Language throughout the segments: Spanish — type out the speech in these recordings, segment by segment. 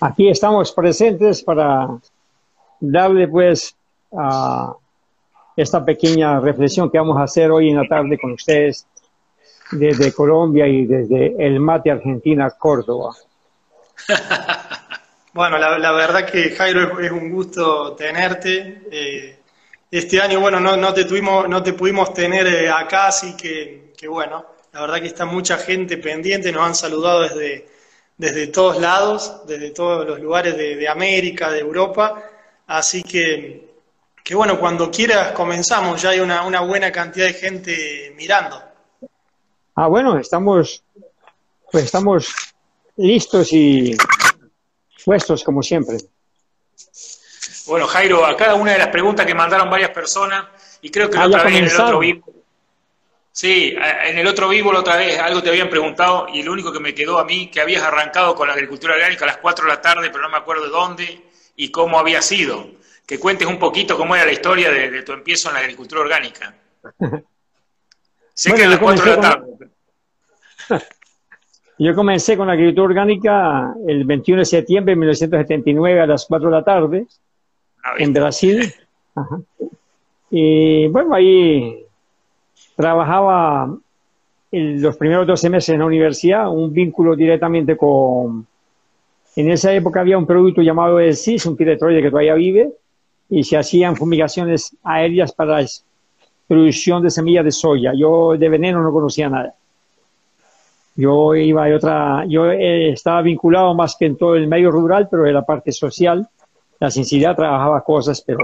aquí estamos presentes para darle pues a esta pequeña reflexión que vamos a hacer hoy en la tarde con ustedes desde Colombia y desde el Mate Argentina, Córdoba. bueno, la, verdad que Jairo es, un gusto tenerte. Eh, este año, bueno, no, te tuvimos, no te pudimos tener eh, acá, así que, bueno, la verdad que está mucha gente pendiente, nos han saludado desde, desde todos lados, desde todos los lugares de, América, de Europa, así que, que, bueno, cuando quieras comenzamos, ya hay una, una buena cantidad de gente mirando. Ah, bueno, estamos, pues estamos listos y puestos como siempre. Bueno, Jairo, acá una de las preguntas que mandaron varias personas, y creo que la ah, otra vez en el otro vivo. Sí, en el otro vivo la otra vez algo te habían preguntado, y lo único que me quedó a mí, que habías arrancado con la agricultura orgánica a las 4 de la tarde, pero no me acuerdo de dónde y cómo había sido. Que cuentes un poquito cómo era la historia de, tu empiezo en la agricultura orgánica. Sé que a las 4 de la tarde. Yo comencé con la agricultura orgánica el 21 de septiembre de 1979 a las 4 de la tarde ah, en Brasil. Y bueno, ahí trabajaba en los primeros 12 meses en la universidad, un vínculo directamente con... En esa época había un producto llamado el CIS, un piretroide que todavía vive, y se hacían fumigaciones aéreas para la producción de semillas de soya. Yo de veneno no conocía nada. Yo iba de otra, yo eh, estaba vinculado más que en todo el medio rural, pero en la parte social, la sinceridad trabajaba cosas, pero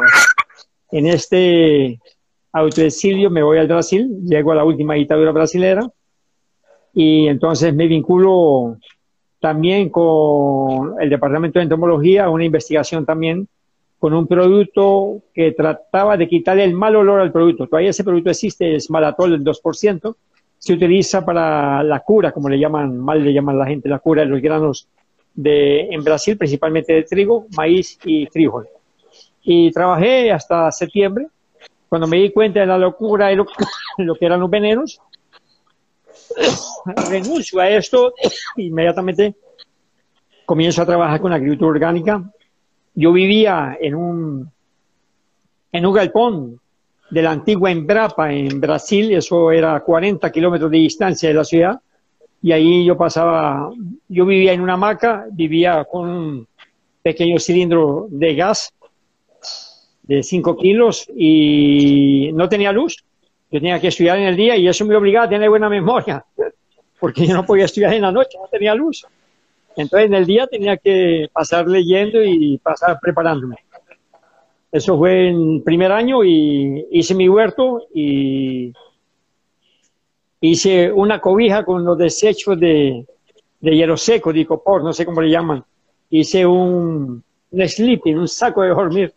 en este autoexilio me voy al Brasil, llego a la última dictadura brasilera y entonces me vinculo también con el Departamento de Entomología, una investigación también con un producto que trataba de quitarle el mal olor al producto. Todavía ese producto existe, es malatol del 2%, se utiliza para la cura, como le llaman, mal le llaman la gente, la cura de los granos de, en Brasil, principalmente de trigo, maíz y frijol. Y trabajé hasta septiembre, cuando me di cuenta de la locura de lo, que eran los venenos, renuncio a esto, inmediatamente comienzo a trabajar con agricultura orgánica. Yo vivía en un, en un galpón de la antigua Embrapa en Brasil, eso era 40 kilómetros de distancia de la ciudad, y ahí yo pasaba, yo vivía en una hamaca, vivía con un pequeño cilindro de gas de 5 kilos y no tenía luz. Yo tenía que estudiar en el día y eso me obligaba a tener buena memoria, porque yo no podía estudiar en la noche, no tenía luz. Entonces en el día tenía que pasar leyendo y pasar preparándome. Eso fue en primer año y hice mi huerto y hice una cobija con los desechos de, de hielo seco, de icopor, no sé cómo le llaman. Hice un, un sleeping, un saco de dormir.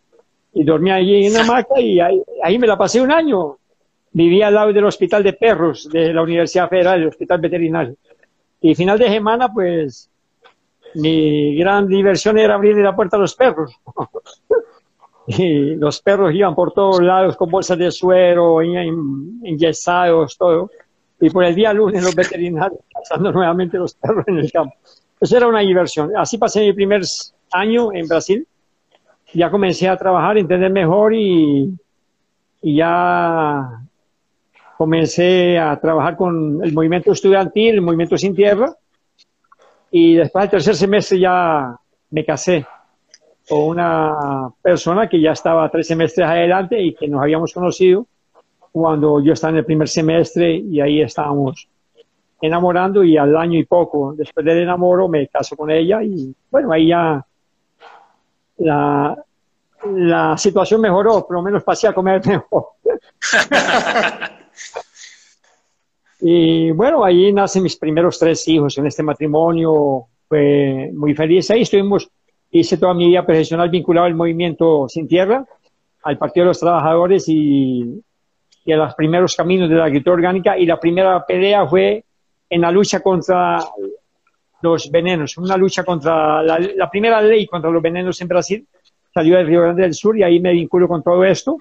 Y dormí allí en una hamaca y ahí, ahí, me la pasé un año. Vivía al lado del hospital de perros de la Universidad Federal, el hospital veterinario. Y final de semana, pues, mi gran diversión era abrirle la puerta a los perros. y los perros iban por todos lados con bolsas de suero, enyesados, todo. Y por el día lunes los veterinarios pasando nuevamente los perros en el campo. Eso era una diversión. Así pasé mi primer año en Brasil. Ya comencé a trabajar, entender mejor y, y ya comencé a trabajar con el movimiento estudiantil, el movimiento sin tierra. Y después del tercer semestre ya me casé con una persona que ya estaba tres semestres adelante y que nos habíamos conocido cuando yo estaba en el primer semestre y ahí estábamos enamorando y al año y poco después del enamoro me caso con ella y bueno, ahí ya la, la situación mejoró, por lo menos pasé a comer mejor. y bueno, ahí nacen mis primeros tres hijos en este matrimonio, fue muy feliz. Ahí estuvimos hice toda mi vida profesional vinculado al movimiento Sin Tierra, al Partido de los Trabajadores y, a los primeros caminos de la agricultura orgánica. Y la primera pelea fue en la lucha contra los venenos, una lucha contra la, primera ley contra los venenos en Brasil. Salió del Río Grande del Sur y ahí me vinculo con todo esto.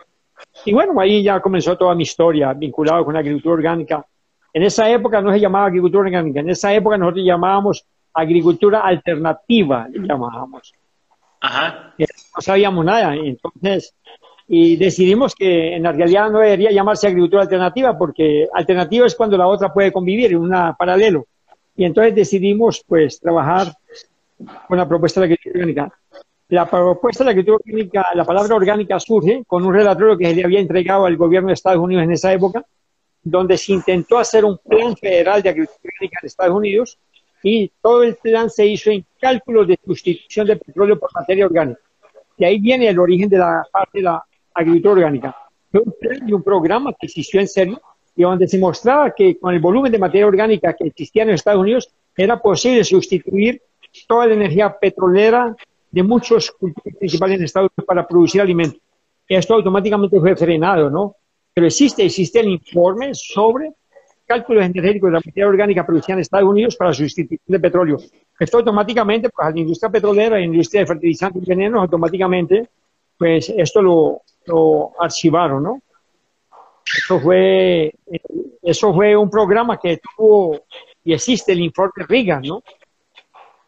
Y bueno, ahí ya comenzó toda mi historia vinculado con la agricultura orgánica. En esa época no se llamaba agricultura orgánica, en esa época nosotros llamábamos agricultura alternativa, le llamábamos. Ajá. No sabíamos nada, entonces, y decidimos que en la realidad no debería llamarse agricultura alternativa, porque alternativa es cuando la otra puede convivir en una paralelo. Y entonces decidimos, pues, trabajar con la propuesta de agricultura orgánica. La propuesta de agricultura orgánica, la palabra orgánica surge con un relatorio que se le había entregado al gobierno de Estados Unidos en esa época, donde se intentó hacer un plan federal de agricultura orgánica en Estados Unidos y todo el plan se hizo en cálculos de sustitución de petróleo por materia orgánica. Y ahí viene el origen de la parte de la agricultura orgánica. Fue un plan y un programa que existió en serio y donde se mostraba que con el volumen de materia orgánica que existía en Estados Unidos era posible sustituir toda la energía petrolera de muchos cultivos principales en Estados Unidos para producir alimentos. Esto automáticamente fue frenado, ¿no? Pero existe, existe el informe sobre cálculos energéticos de la materia orgánica producida en Estados Unidos para sustitución de petróleo. Esto automáticamente, pues a la industria petrolera, a la industria de fertilizantes y venenos, automáticamente, pues esto lo, lo archivaron, ¿no? Eso fue, eso fue un programa que tuvo y existe el informe Riga, ¿no?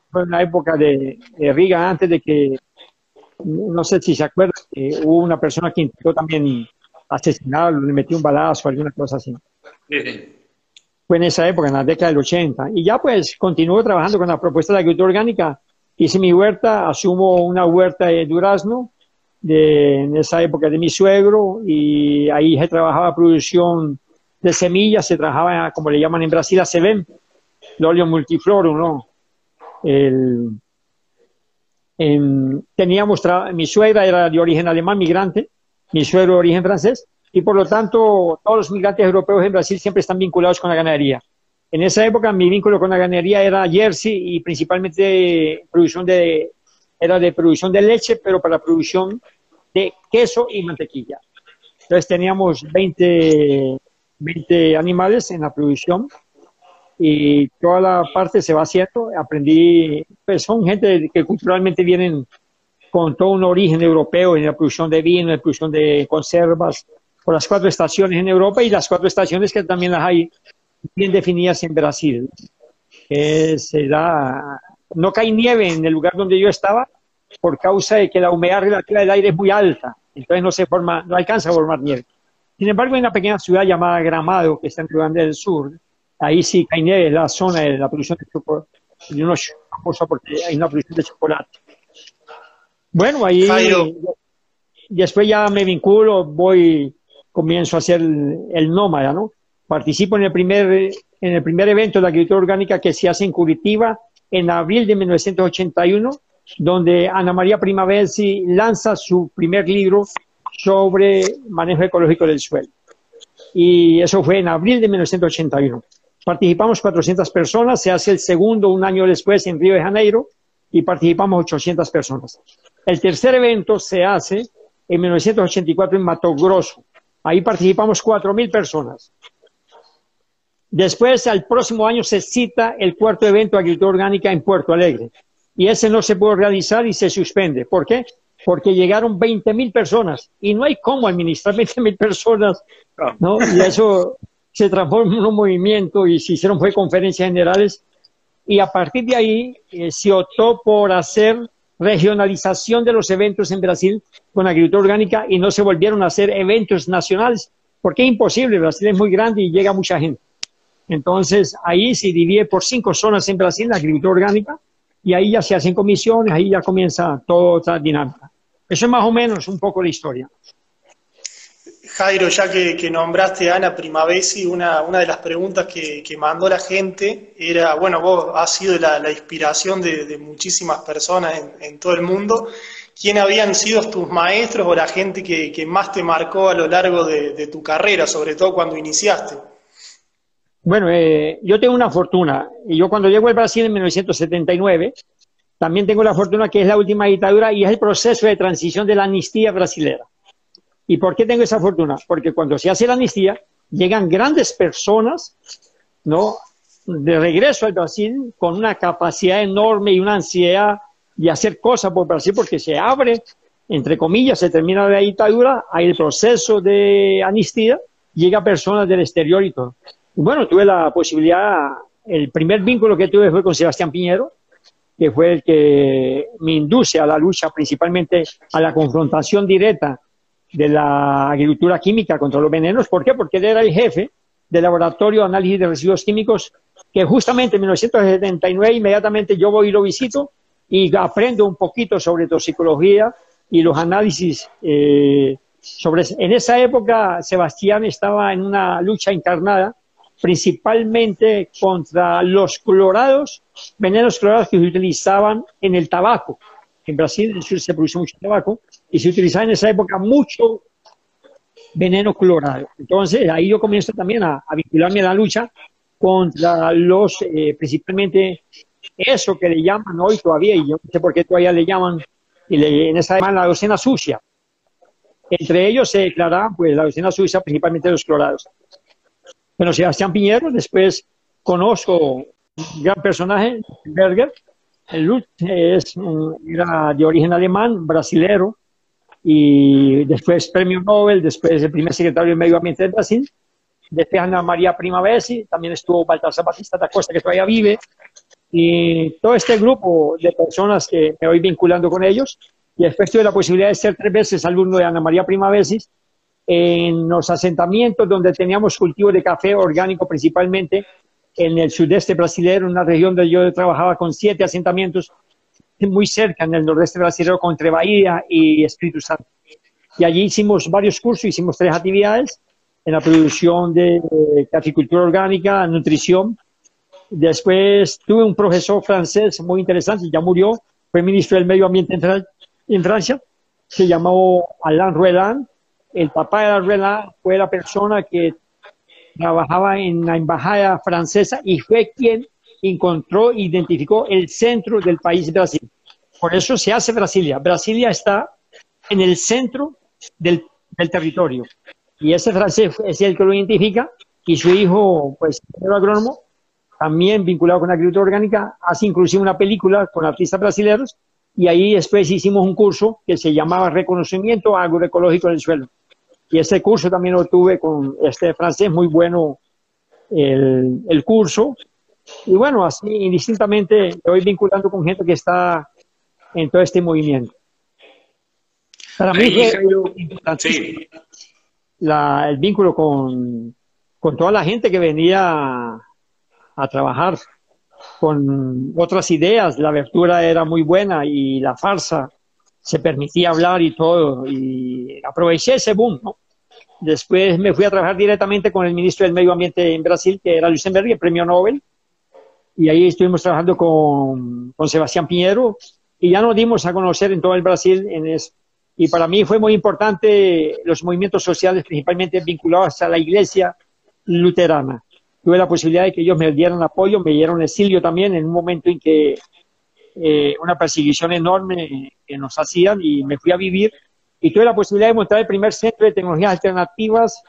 Fue en la época de, de Riga, antes de que, no sé si se acuerdan, que hubo una persona que intentó también asesinarlo, le metió un balazo, alguna cosa así. Fue en esa época, en la década del 80. Y ya pues continuó trabajando con la propuesta de agricultura orgánica. Hice mi huerta, asumo una huerta de durazno, de, en esa época de mi suegro, y ahí se trabajaba producción de semillas, se trabajaba, como le llaman en Brasil, a ven el óleo multiflorum, ¿no? Teníamos, mi suegra era de origen alemán, migrante, mi suegro de origen francés, y por lo tanto todos los migrantes europeos en Brasil siempre están vinculados con la ganadería. En esa época mi vínculo con la ganadería era jersey y principalmente producción de, era de producción de leche, pero para producción de queso y mantequilla. Entonces teníamos 20, 20 animales en la producción y toda la parte se va haciendo. Aprendí, pues son gente que culturalmente vienen con todo un origen europeo en la producción de vino, en la producción de conservas, por las cuatro estaciones en Europa y las cuatro estaciones que también las hay bien definidas en Brasil. se da, no cae nieve en el lugar donde yo estaba por causa de que la humedad relativa del aire es muy alta, entonces no se forma, no alcanza a formar nieve. Sin embargo, hay una pequeña ciudad llamada Gramado, que está en Río Grande del Sur, ahí sí cae nieve, es la zona de la producción de chocolate, porque hay una producción de chocolate. Bueno, ahí después ya me vinculo, voy, comienzo a hacer el, nómada, ¿no? Participo en el primer en el primer evento de la agricultura orgánica que se hace en Curitiba en abril de 1981, donde Ana María Primaversi lanza su primer libro sobre manejo ecológico del suelo. Y eso fue en abril de 1981. Participamos 400 personas, se hace el segundo un año después en Río de Janeiro y participamos 800 personas. El tercer evento se hace en 1984 en Mato Grosso. Ahí participamos 4.000 personas. Después, al próximo año, se cita el cuarto evento de agricultura orgánica en Puerto Alegre. Y ese no se pudo realizar y se suspende. ¿Por qué? Porque llegaron 20.000 personas y no hay cómo administrar 20.000 personas. ¿no? Y eso se transformó en un movimiento y se hicieron fue conferencias generales. Y a partir de ahí eh, se optó por hacer regionalización de los eventos en Brasil con agricultura orgánica y no se volvieron a hacer eventos nacionales, porque es imposible, Brasil es muy grande y llega mucha gente. Entonces, ahí se divide por cinco zonas en Brasil la agricultura orgánica y ahí ya se hacen comisiones, ahí ya comienza toda otra dinámica. Eso es más o menos un poco la historia. Jairo, ya que, nombraste a Ana Primavesi, una, una de las preguntas que, mandó la gente era, bueno, vos has sido la, inspiración de, muchísimas personas en, todo el mundo. ¿Quién habían sido tus maestros o la gente que, más te marcó a lo largo de, tu carrera, sobre todo cuando iniciaste? Bueno, eh, yo tengo una fortuna. Y yo cuando llego al Brasil en 1979, también tengo la fortuna que es la última dictadura y es el proceso de transición de la amnistía brasilera. ¿Y por qué tengo esa fortuna? Porque cuando se hace la amnistía, llegan grandes personas, ¿no? De regreso al Brasil con una capacidad enorme y una ansiedad de hacer cosas por Brasil porque se abre, entre comillas, se termina la dictadura, hay el proceso de amnistía, llega personas del exterior y todo. Bueno, tuve la posibilidad, el primer vínculo que tuve fue con Sebastián Piñero, que fue el que me induce a la lucha, principalmente a la confrontación directa de la agricultura química contra los venenos. ¿Por qué? Porque él era el jefe del laboratorio de análisis de residuos químicos, que justamente en 1979 inmediatamente yo voy y lo visito y aprendo un poquito sobre toxicología y los análisis eh, sobre... En esa época Sebastián estaba en una lucha encarnada principalmente contra los clorados, venenos clorados que se utilizaban en el tabaco. En Brasil se produce mucho tabaco y se utilizaba en esa época mucho veneno clorado. Entonces ahí yo comienzo también a, vincularme a la lucha contra los, eh, principalmente eso que le llaman hoy todavía, y yo no sé por qué todavía le llaman, y le, en esa época la docena sucia. Entre ellos se declaraba pues, la docena sucia, principalmente los clorados. Bueno, Sebastián Piñero, después conozco gran personaje, Berger, el es era de origen alemán, brasilero, y después premio Nobel, después el primer secretario de Medio Ambiente de Brasil, después Ana María Primavesi, también estuvo Baltasar Batista da Costa, que todavía vive, y todo este grupo de personas que me voy vinculando con ellos, y después tuve la posibilidad de ser tres veces alumno de Ana María Primavesi, en los asentamientos donde teníamos cultivo de café orgánico principalmente en el sudeste brasileño, una región donde yo trabajaba con siete asentamientos muy cerca en el nordeste brasileño, entre Bahía y Espíritu Santo. Y allí hicimos varios cursos, hicimos tres actividades en la producción de, agricultura orgánica, nutrición. Después tuve un profesor francés muy interesante, ya murió, fue ministro del Medio Ambiente en, Francia, se llamó Alain Rueland, el papá de la Rueda fue la persona que trabajaba en la embajada francesa y fue quien encontró e identificó el centro del país Brasil. Por eso se hace Brasilia. Brasilia está en el centro del, territorio. Y ese francés es el que lo identifica y su hijo, pues, el agrónomo, también vinculado con la agricultura orgánica, hace inclusive una película con artistas brasileños y ahí después hicimos un curso que se llamaba Reconocimiento Agroecológico del Suelo. Y ese curso también lo tuve con este francés, muy bueno el, el curso. Y bueno, así indistintamente estoy vinculando con gente que está en todo este movimiento. Para mí fue la, el vínculo con, con toda la gente que venía a trabajar con otras ideas. La abertura era muy buena y la farsa se permitía hablar y todo, y aproveché ese boom, ¿no? Después me fui a trabajar directamente con el ministro del Medio Ambiente en Brasil, que era Lucenberg, el premio Nobel, y ahí estuvimos trabajando con, con Sebastián Piñero, y ya nos dimos a conocer en todo el Brasil en eso. Y para mí fue muy importante los movimientos sociales, principalmente vinculados a la iglesia luterana. Tuve la posibilidad de que ellos me dieran apoyo, me dieron exilio también en un momento en que eh, una perseguición enorme que nos hacían y me fui a vivir y tuve la posibilidad de montar el primer centro de tecnologías alternativas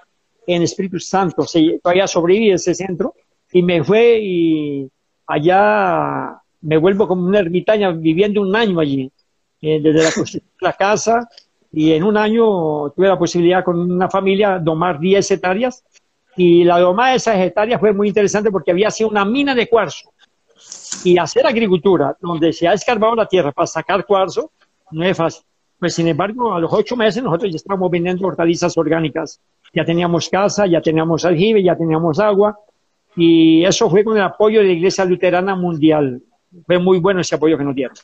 en Espíritu Santo. todavía sobreviví ese centro y me fue y allá me vuelvo como una ermitaña viviendo un año allí, eh, desde la la casa y en un año tuve la posibilidad con una familia domar 10 hectáreas y la domada de esas hectáreas fue muy interesante porque había sido una mina de cuarzo y hacer agricultura, donde se ha escarbado la tierra para sacar cuarzo, no es fácil. Pues sin embargo, a los ocho meses nosotros ya estábamos vendiendo hortalizas orgánicas. Ya teníamos casa, ya teníamos aljibe, ya teníamos agua. Y eso fue con el apoyo de la Iglesia Luterana Mundial. Fue muy bueno ese apoyo que nos dieron.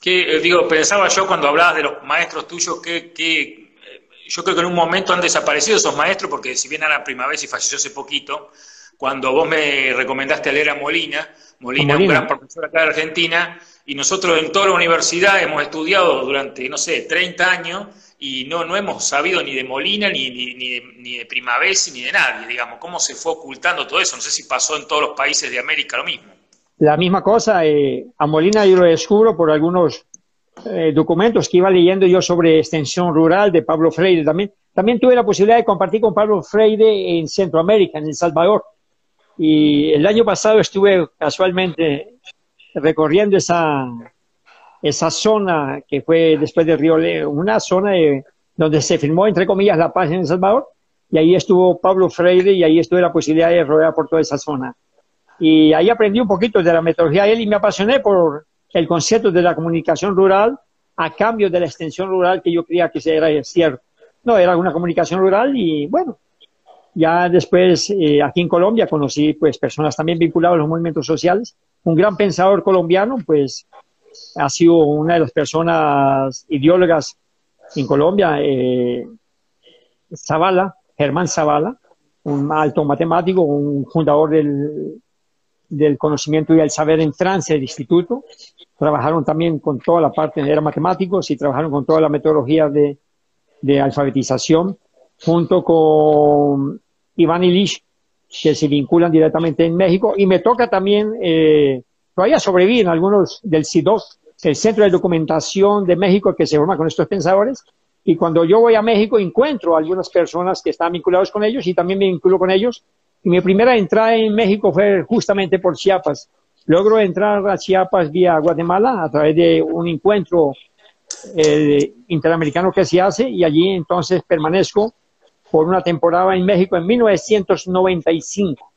Que, eh, digo, pensaba yo cuando hablabas de los maestros tuyos, que, que eh, yo creo que en un momento han desaparecido esos maestros, porque si bien la Primavera y falleció hace poquito, cuando vos me recomendaste leer a Molina, Molina, un gran profesor acá de Argentina, y nosotros en toda la universidad hemos estudiado durante, no sé, 30 años y no, no hemos sabido ni de Molina, ni, ni, ni, de, ni de Primavesi, ni de nadie, digamos, cómo se fue ocultando todo eso. No sé si pasó en todos los países de América lo mismo. La misma cosa, eh, a Molina yo lo descubro por algunos eh, documentos que iba leyendo yo sobre extensión rural de Pablo Freire también. También tuve la posibilidad de compartir con Pablo Freire en Centroamérica, en El Salvador. Y el año pasado estuve casualmente recorriendo esa, esa zona que fue después de Río Leo, una zona donde se firmó, entre comillas, la paz en El Salvador, y ahí estuvo Pablo Freire y ahí estuve la posibilidad de rodear por toda esa zona. Y ahí aprendí un poquito de la metodología de él y me apasioné por el concepto de la comunicación rural a cambio de la extensión rural que yo creía que era cierto. No, era una comunicación rural y bueno, ya después eh, aquí en Colombia conocí pues personas también vinculadas a los movimientos sociales. Un gran pensador colombiano pues ha sido una de las personas ideólogas en Colombia, eh, Zavala, Germán Zavala, un alto matemático, un fundador del, del conocimiento y el saber en Francia, el instituto. Trabajaron también con toda la parte, eran matemáticos y trabajaron con toda la metodología de, de alfabetización, junto con Iván Ilish, que se vinculan directamente en México. Y me toca también, eh, todavía sobreviven algunos del CIDOS, el Centro de Documentación de México, que se forma con estos pensadores. Y cuando yo voy a México encuentro a algunas personas que están vinculados con ellos y también me vinculo con ellos y mi primera entrada en México fue justamente por Chiapas. Logro entrar a Chiapas vía Guatemala a través de un encuentro eh, interamericano que se hace y allí entonces permanezco por una temporada en México en 1995.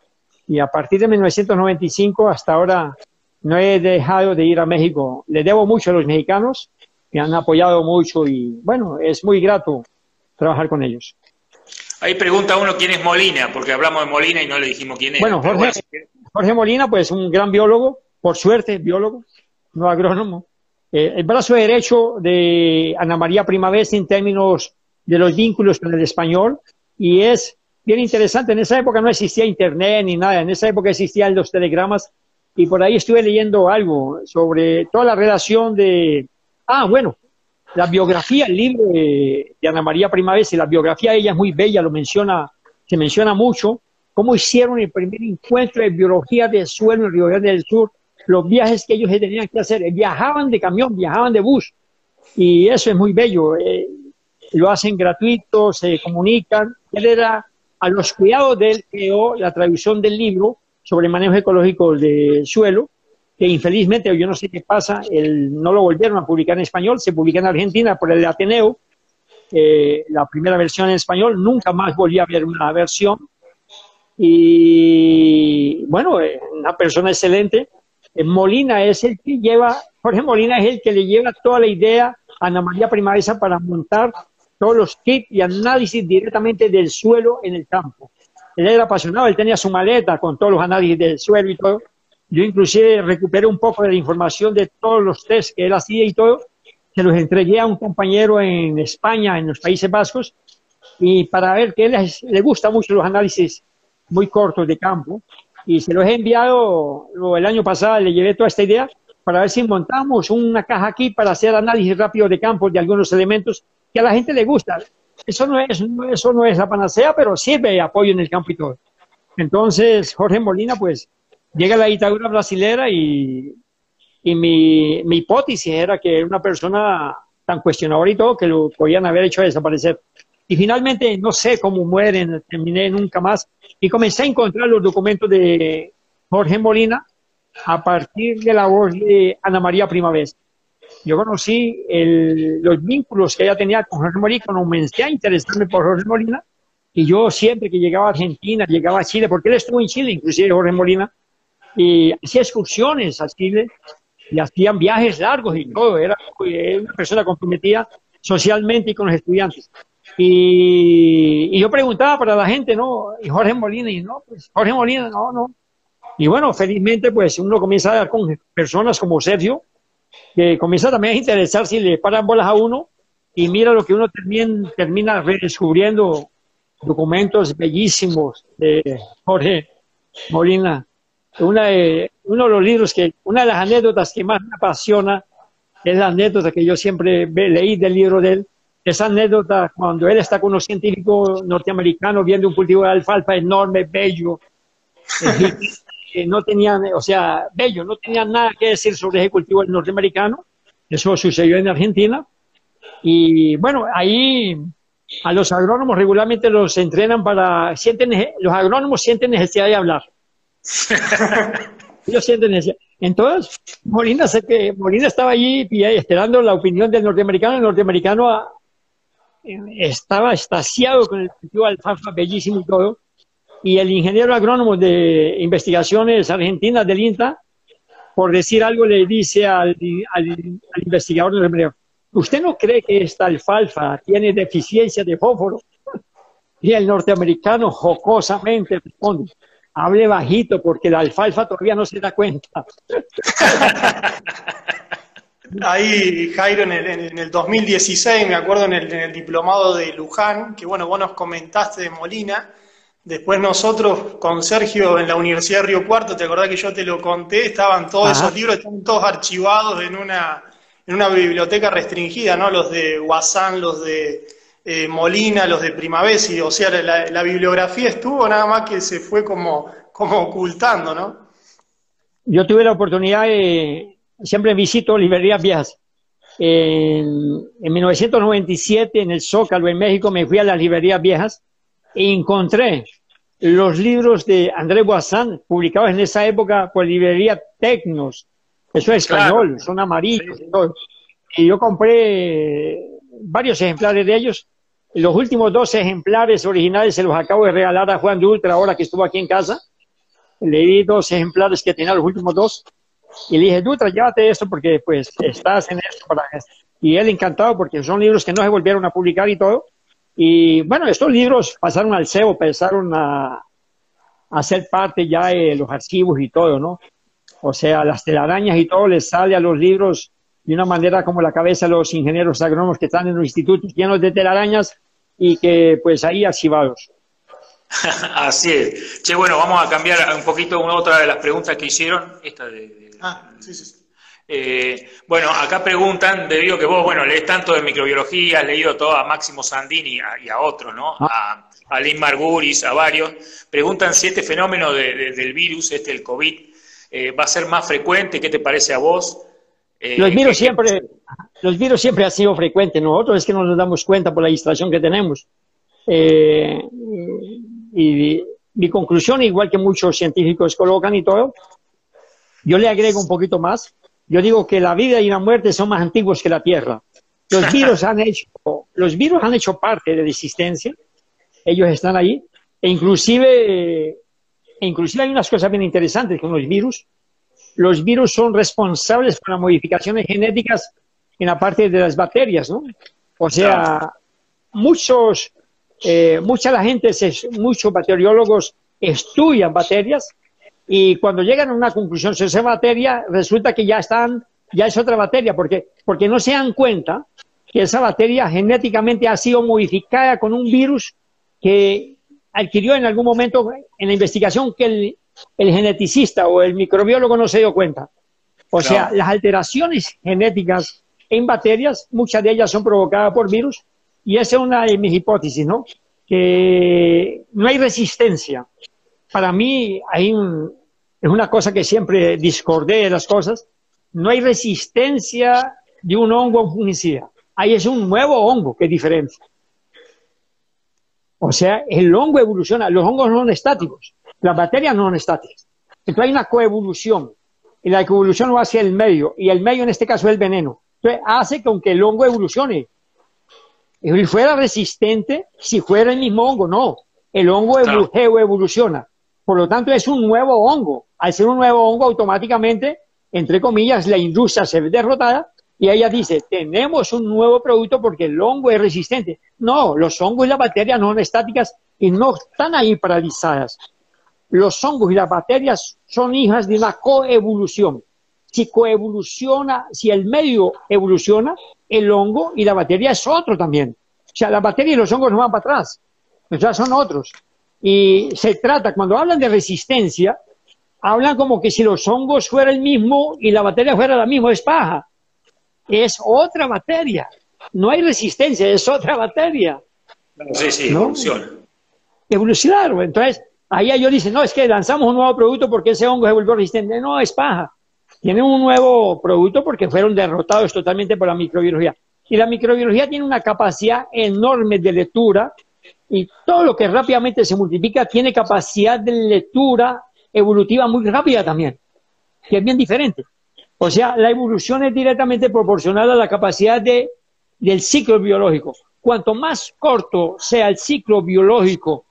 Y a partir de 1995 hasta ahora no he dejado de ir a México. Le debo mucho a los mexicanos, me han apoyado mucho y bueno, es muy grato trabajar con ellos. Ahí pregunta uno quién es Molina, porque hablamos de Molina y no le dijimos quién es. Bueno, Jorge, Molina, pues un gran biólogo, por suerte, biólogo, no agrónomo. Eh, el brazo derecho de Ana María Primavera en términos de los vínculos con el español y es bien interesante. En esa época no existía internet ni nada, en esa época existían los telegramas y por ahí estuve leyendo algo sobre toda la relación de... Ah, bueno, la biografía, el libro de, Ana María Primavera, la biografía de ella es muy bella, lo menciona, se menciona mucho, cómo hicieron el primer encuentro de biología del suelo en Río Grande del Sur, los viajes que ellos tenían que hacer, viajaban de camión, viajaban de bus, y eso es muy bello, eh, lo hacen gratuito, se comunican, él era a los cuidados de él creó la traducción del libro sobre manejo ecológico del suelo, que infelizmente, yo no sé qué pasa, el, no lo volvieron a publicar en español, se publica en Argentina por el Ateneo, eh, la primera versión en español, nunca más volví a ver una versión. Y bueno, eh, una persona excelente. Eh, Molina es el que lleva, Jorge Molina es el que le lleva toda la idea a Ana María Primavera para montar todos los kits y análisis directamente del suelo en el campo. Él era apasionado, él tenía su maleta con todos los análisis del suelo y todo yo inclusive recuperé un poco de la información de todos los test que él hacía y todo, se los entregué a un compañero en España, en los Países Vascos, y para ver que él le gusta mucho los análisis muy cortos de campo, y se los he enviado el año pasado, le llevé toda esta idea para ver si montamos una caja aquí para hacer análisis rápido de campo de algunos elementos que a la gente le gusta. Eso no es, eso no es la panacea, pero sirve apoyo en el campo y todo. Entonces, Jorge Molina, pues, llega la dictadura brasilera y, mi, hipótesis era que era una persona tan cuestionadora y todo que lo podían haber hecho desaparecer. Y finalmente no sé cómo mueren, terminé nunca más y comencé a encontrar los documentos de Jorge Molina a partir de la voz de Ana María Primavera. Yo conocí el, los vínculos que ella tenía con Jorge Molina, comencé a interesarme por Jorge Molina y yo siempre que llegaba a Argentina, llegaba a Chile, porque él estuvo en Chile, inclusive Jorge Molina, y hacía excursiones a Chile y hacían viajes largos y todo. Era una persona comprometida socialmente y con los estudiantes. Y, yo preguntaba para la gente, ¿no? Y Jorge Molina, y no, pues Jorge Molina, no, no. Y bueno, felizmente, pues uno comienza a dar con personas como Sergio, que comienza también a interesarse y le paran bolas a uno, y mira lo que uno termina, termina redescubriendo documentos bellísimos de Jorge Molina una de, uno de los libros que, una de las anécdotas que más me apasiona es la anécdota que yo siempre leí del libro de él. Esa anécdota cuando él está con un científico norteamericano viendo un cultivo de alfalfa enorme, bello, no tenían, o sea, bello, no tenían nada que decir sobre ese cultivo norteamericano. Eso sucedió en Argentina. Y bueno, ahí a los agrónomos regularmente los entrenan para, sienten, los agrónomos sienten necesidad de hablar. Ellos sienten Entonces, Molina, que Molina estaba allí esperando la opinión del norteamericano. El norteamericano ah, estaba estasiado con el cultivo de alfalfa, bellísimo y todo. Y el ingeniero agrónomo de investigaciones argentinas del INTA, por decir algo, le dice al, investigador del empleo, ¿usted no cree que esta alfalfa tiene deficiencia de fósforo? Y el norteamericano jocosamente responde, hable bajito porque la alfalfa todavía no se da cuenta. Ahí, Jairo, en el, 2016, me acuerdo en el, diplomado de Luján, que bueno, vos nos comentaste de Molina, después nosotros con Sergio en la Universidad de Río Cuarto, ¿te acordás que yo te lo conté? Estaban todos esos libros, estaban todos archivados en una, en una biblioteca restringida, ¿no? Los de Guasán, los de eh, Molina, los de Primavesi, o sea, la, bibliografía estuvo nada más que se fue como, como ocultando, ¿no? Yo tuve la oportunidad de, siempre visito librerías viejas. En, en 1997, en el Zócalo, en México, me fui a las librerías viejas encontré los libros de André Boissan, publicados en esa época por librería Tecnos. Eso es español, son amarillos y todo. Y yo compré varios ejemplares de ellos los últimos dos ejemplares originales se los acabo de regalar a Juan de Ultra ahora que estuvo aquí en casa. Le di dos ejemplares que tenía los últimos dos. Y le dije, Dutra, llévate esto porque pues estás en esto para Y él encantado porque son libros que no se volvieron a publicar y todo. Y bueno, estos libros pasaron al CEO, pasaron a, a ser parte ya de los archivos y todo, ¿no? O sea, las telarañas y todo les sale a los libros de una manera como la cabeza de los ingenieros agrónomos que están en los institutos llenos de telarañas y que pues ahí archivados. Así es. Che, bueno, vamos a cambiar un poquito una otra de las preguntas que hicieron. Esta de, ah, sí, sí. Eh, bueno, acá preguntan, debido a que vos, bueno, lees tanto de microbiología, has leído todo a Máximo Sandini y a, otros, ¿no? Ah. A, a Lynn Marguris, a varios. Preguntan si este fenómeno del virus, este, el COVID, eh, va a ser más frecuente. ¿Qué te parece a vos? Eh, los virus siempre, los virus siempre han sido frecuentes. Nosotros es que no nos damos cuenta por la distracción que tenemos. Eh, y mi conclusión, igual que muchos científicos colocan y todo, yo le agrego un poquito más. Yo digo que la vida y la muerte son más antiguos que la Tierra. Los virus han hecho, los virus han hecho parte de la existencia. Ellos están ahí. E inclusive, e inclusive hay unas cosas bien interesantes con los virus los virus son responsables por las modificaciones genéticas en la parte de las bacterias, ¿no? O sea, muchos, eh, mucha la gente, muchos bacteriólogos estudian bacterias y cuando llegan a una conclusión sobre esa bacteria, resulta que ya están, ya es otra bacteria, porque, porque no se dan cuenta que esa bacteria genéticamente ha sido modificada con un virus que adquirió en algún momento en la investigación que el, el geneticista o el microbiólogo no se dio cuenta. O sea, las alteraciones genéticas en bacterias, muchas de ellas son provocadas por virus, y esa es una de mis hipótesis, ¿no? Que no hay resistencia. Para mí hay es una cosa que siempre discordé de las cosas, no hay resistencia de un hongo a un fungicida. Ahí es un nuevo hongo que es diferente. O sea, el hongo evoluciona, los hongos no son estáticos. Las bacterias no son estáticas. Entonces hay una coevolución. Y la coevolución va hacia el medio. Y el medio en este caso es el veneno. Entonces hace con que el hongo evolucione. Y fuera resistente si fuera el mismo hongo. No. El hongo evoluciona. Por lo tanto, es un nuevo hongo. Al ser un nuevo hongo, automáticamente, entre comillas, la industria se ve derrotada y ella dice, tenemos un nuevo producto porque el hongo es resistente. No, los hongos y las bacterias no son estáticas y no están ahí paralizadas los hongos y las bacterias son hijas de una coevolución. Si coevoluciona, si el medio evoluciona, el hongo y la bacteria es otro también. O sea, la bacteria y los hongos no van para atrás, o sea, son otros. Y se trata, cuando hablan de resistencia, hablan como que si los hongos fueran el mismo y la bacteria fuera la misma, es paja. Es otra bacteria. No hay resistencia, es otra bacteria. Sí, sí, evoluciona. Evolucionaron. Entonces, Ahí ellos dicen, no, es que lanzamos un nuevo producto porque ese hongo se volvió resistente. No, es paja. Tienen un nuevo producto porque fueron derrotados totalmente por la microbiología. Y la microbiología tiene una capacidad enorme de lectura y todo lo que rápidamente se multiplica tiene capacidad de lectura evolutiva muy rápida también, que es bien diferente. O sea, la evolución es directamente proporcional a la capacidad de, del ciclo biológico. Cuanto más corto sea el ciclo biológico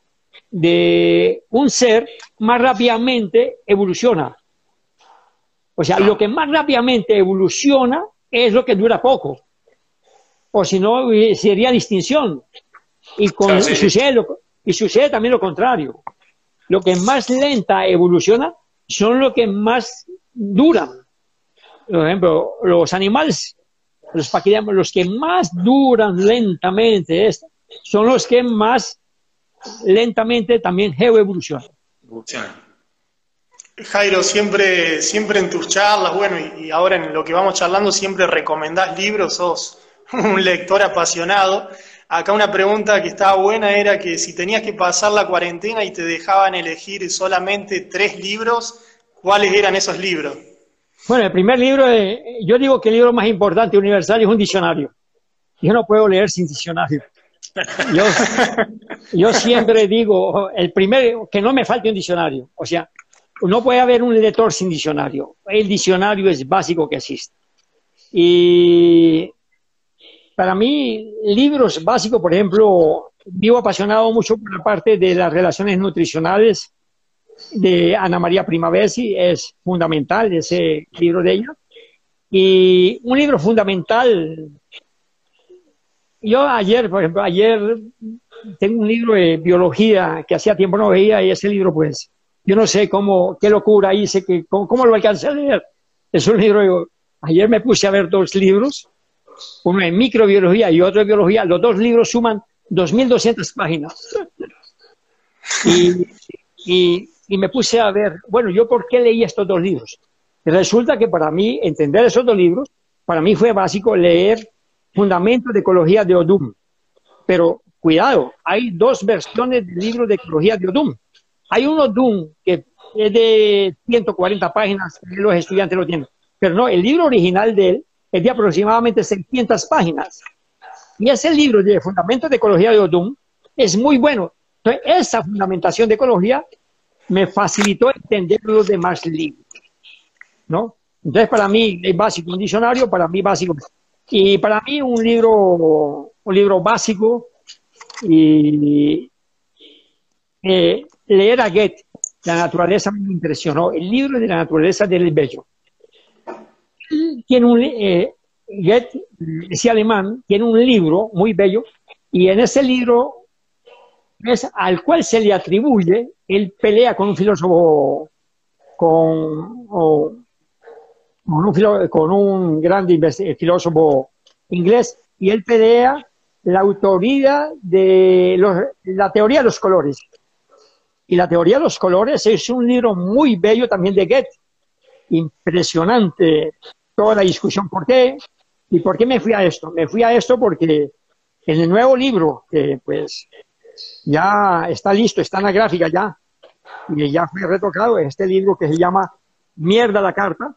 de un ser, más rápidamente evoluciona. O sea, lo que más rápidamente evoluciona es lo que dura poco. O si no, eh, sería distinción. Y, con, sucede y sucede también lo contrario. Lo que más lenta evoluciona son los que más duran. Por ejemplo, los animales, los, los que más duran lentamente son los que más lentamente también geoevolucionan. Jairo, siempre, siempre en tus charlas, bueno, y, ahora en lo que vamos charlando, siempre recomendás libros, sos un lector apasionado. Acá una pregunta que estaba buena era que si tenías que pasar la cuarentena y te dejaban elegir solamente tres libros, ¿cuáles eran esos libros? Bueno, el primer libro, yo digo que el libro más importante universal es un diccionario. Yo no puedo leer sin diccionario. Yo, yo siempre digo, el primero, que no me falte un diccionario. O sea, no puede haber un lector sin diccionario. El diccionario es básico que existe. Y para mí, libros básicos, por ejemplo, vivo apasionado mucho por la parte de las relaciones nutricionales de Ana María Primavesi, es fundamental ese libro de ella. Y un libro fundamental, yo ayer, por ejemplo, ayer tengo un libro de biología que hacía tiempo no veía y ese libro pues yo no sé cómo, qué locura hice, que, cómo, lo alcancé a leer. Es un libro, ayer me puse a ver dos libros, uno en microbiología y otro en biología. Los dos libros suman 2.200 páginas. Y, y, me puse a ver, bueno, ¿yo por qué leí estos dos libros? resulta que para mí, entender esos dos libros, para mí fue básico leer Fundamentos de Ecología de Odum. Pero cuidado, hay dos versiones del libro de Ecología de Odum. Hay uno Doom que es de 140 páginas, los estudiantes lo tienen, pero no, el libro original de él es de aproximadamente 600 páginas. Y ese libro de Fundamentos de Ecología de Odum es muy bueno. Entonces, esa fundamentación de ecología me facilitó entender los demás libros. ¿no? Entonces, para mí es básico un diccionario, para mí básico. Y para mí un libro, un libro básico y eh, leer a Goethe, la naturaleza me impresionó. El libro de la naturaleza del bello. Tiene un, eh, Goethe, ese alemán, tiene un libro muy bello y en ese libro es al cual se le atribuye, él pelea con un filósofo, con, un, con un gran filósofo inglés, y él pelea la autoría de la teoría de los colores. Y la teoría de los colores es un libro muy bello también de Goethe. Impresionante toda la discusión. ¿Por qué? ¿Y por qué me fui a esto? Me fui a esto porque en el nuevo libro, que pues ya está listo, está en la gráfica ya, y ya fue retocado, este libro que se llama Mierda la carta.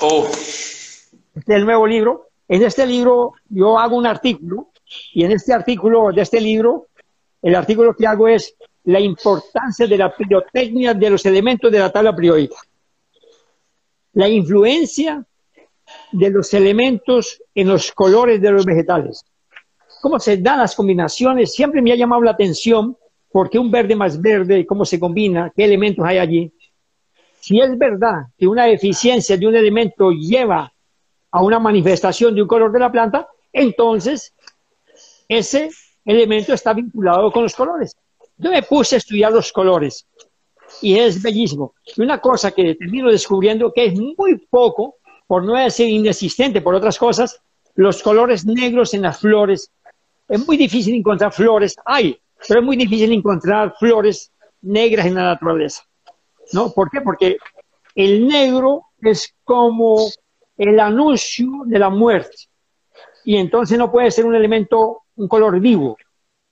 Oh. Este es el nuevo libro. En este libro yo hago un artículo, y en este artículo de este libro, el artículo que hago es la importancia de la pirotecnia de los elementos de la tabla periódica. La influencia de los elementos en los colores de los vegetales. Cómo se dan las combinaciones, siempre me ha llamado la atención porque un verde más verde, cómo se combina, qué elementos hay allí. Si es verdad que una deficiencia de un elemento lleva a una manifestación de un color de la planta, entonces ese elemento está vinculado con los colores. Yo me puse a estudiar los colores y es bellísimo. Y una cosa que termino descubriendo que es muy poco, por no decir inexistente por otras cosas, los colores negros en las flores. Es muy difícil encontrar flores, hay, pero es muy difícil encontrar flores negras en la naturaleza. ¿No? ¿Por qué? Porque el negro es como el anuncio de la muerte. Y entonces no puede ser un elemento, un color vivo.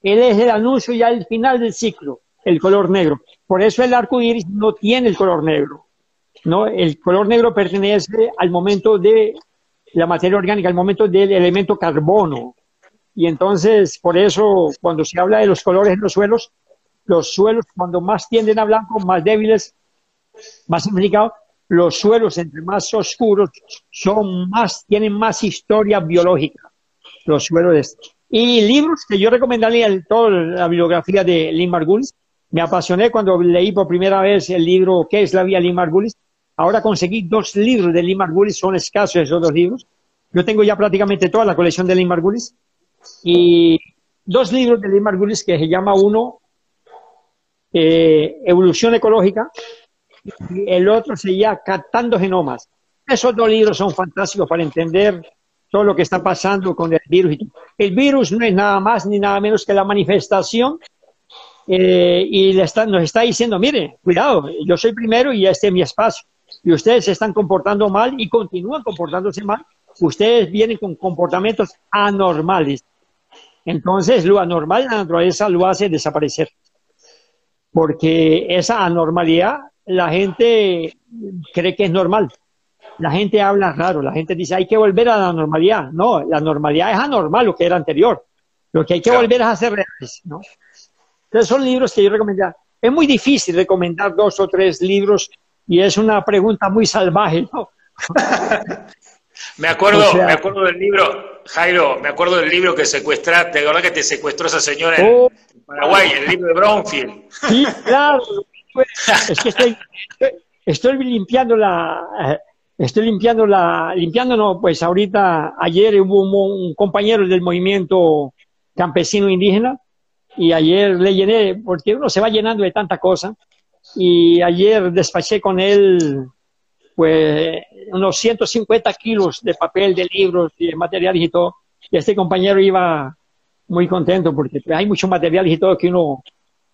Él es el anuncio ya al final del ciclo, el color negro. Por eso el arco iris no tiene el color negro. ¿No? El color negro pertenece al momento de la materia orgánica, al momento del elemento carbono. Y entonces, por eso, cuando se habla de los colores en los suelos, los suelos, cuando más tienden a blanco, más débiles, más simplificados, los suelos entre más oscuros son más, tienen más historia biológica, los suelos estos. Y libros que yo recomendaría, toda la bibliografía de Lynn Margulis, Me apasioné cuando leí por primera vez el libro ¿Qué es la vía Lee Margulis? Ahora conseguí dos libros de Lee Margulis, son escasos esos dos libros. Yo tengo ya prácticamente toda la colección de Lee Margulis. Y dos libros de Lee Margulis que se llama uno eh, Evolución Ecológica y el otro se llama Captando Genomas. Esos dos libros son fantásticos para entender todo lo que está pasando con el virus. El virus no es nada más ni nada menos que la manifestación eh, y está, nos está diciendo, mire, cuidado, yo soy primero y este es mi espacio. Y ustedes se están comportando mal y continúan comportándose mal. Ustedes vienen con comportamientos anormales. Entonces, lo anormal la naturaleza lo hace desaparecer. Porque esa anormalidad la gente cree que es normal la gente habla raro, la gente dice hay que volver a la normalidad. No, la normalidad es anormal, lo que era anterior. Lo que hay que volver es a hacer reales, ¿no? Entonces son libros que yo recomendaría. Es muy difícil recomendar dos o tres libros y es una pregunta muy salvaje, ¿no? me acuerdo, me acuerdo del libro, Jairo, me acuerdo del libro que secuestraste, ¿te que te secuestró esa señora en, oh. Paraguay, el libro de Brownfield? Sí, claro. Es que estoy, estoy limpiando la, Estoy limpiando la, limpiando no, pues ahorita, ayer hubo un, compañero del movimiento campesino indígena y ayer le llené, porque uno se va llenando de tanta cosa, y ayer despaché con él pues unos 150 kilos de papel, de libros y de materiales y todo, y este compañero iba muy contento porque hay mucho material y todo que uno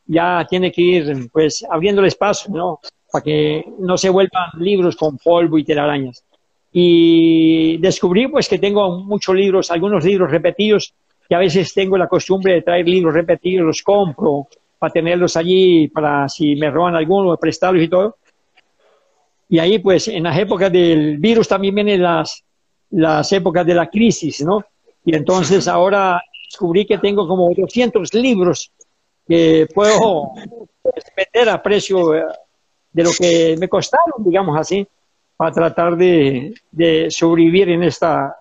ya tiene que ir pues abriendo el espacio, ¿no? para que no se vuelvan libros con polvo y telarañas. Y descubrí pues que tengo muchos libros, algunos libros repetidos, que a veces tengo la costumbre de traer libros repetidos, los compro para tenerlos allí, para si me roban alguno, prestarlos y todo. Y ahí pues en las épocas del virus también vienen las, las épocas de la crisis, ¿no? Y entonces ahora descubrí que tengo como 200 libros que puedo vender a precio eh, de lo que me costaron, digamos así, para tratar de, sobrevivir en, esta,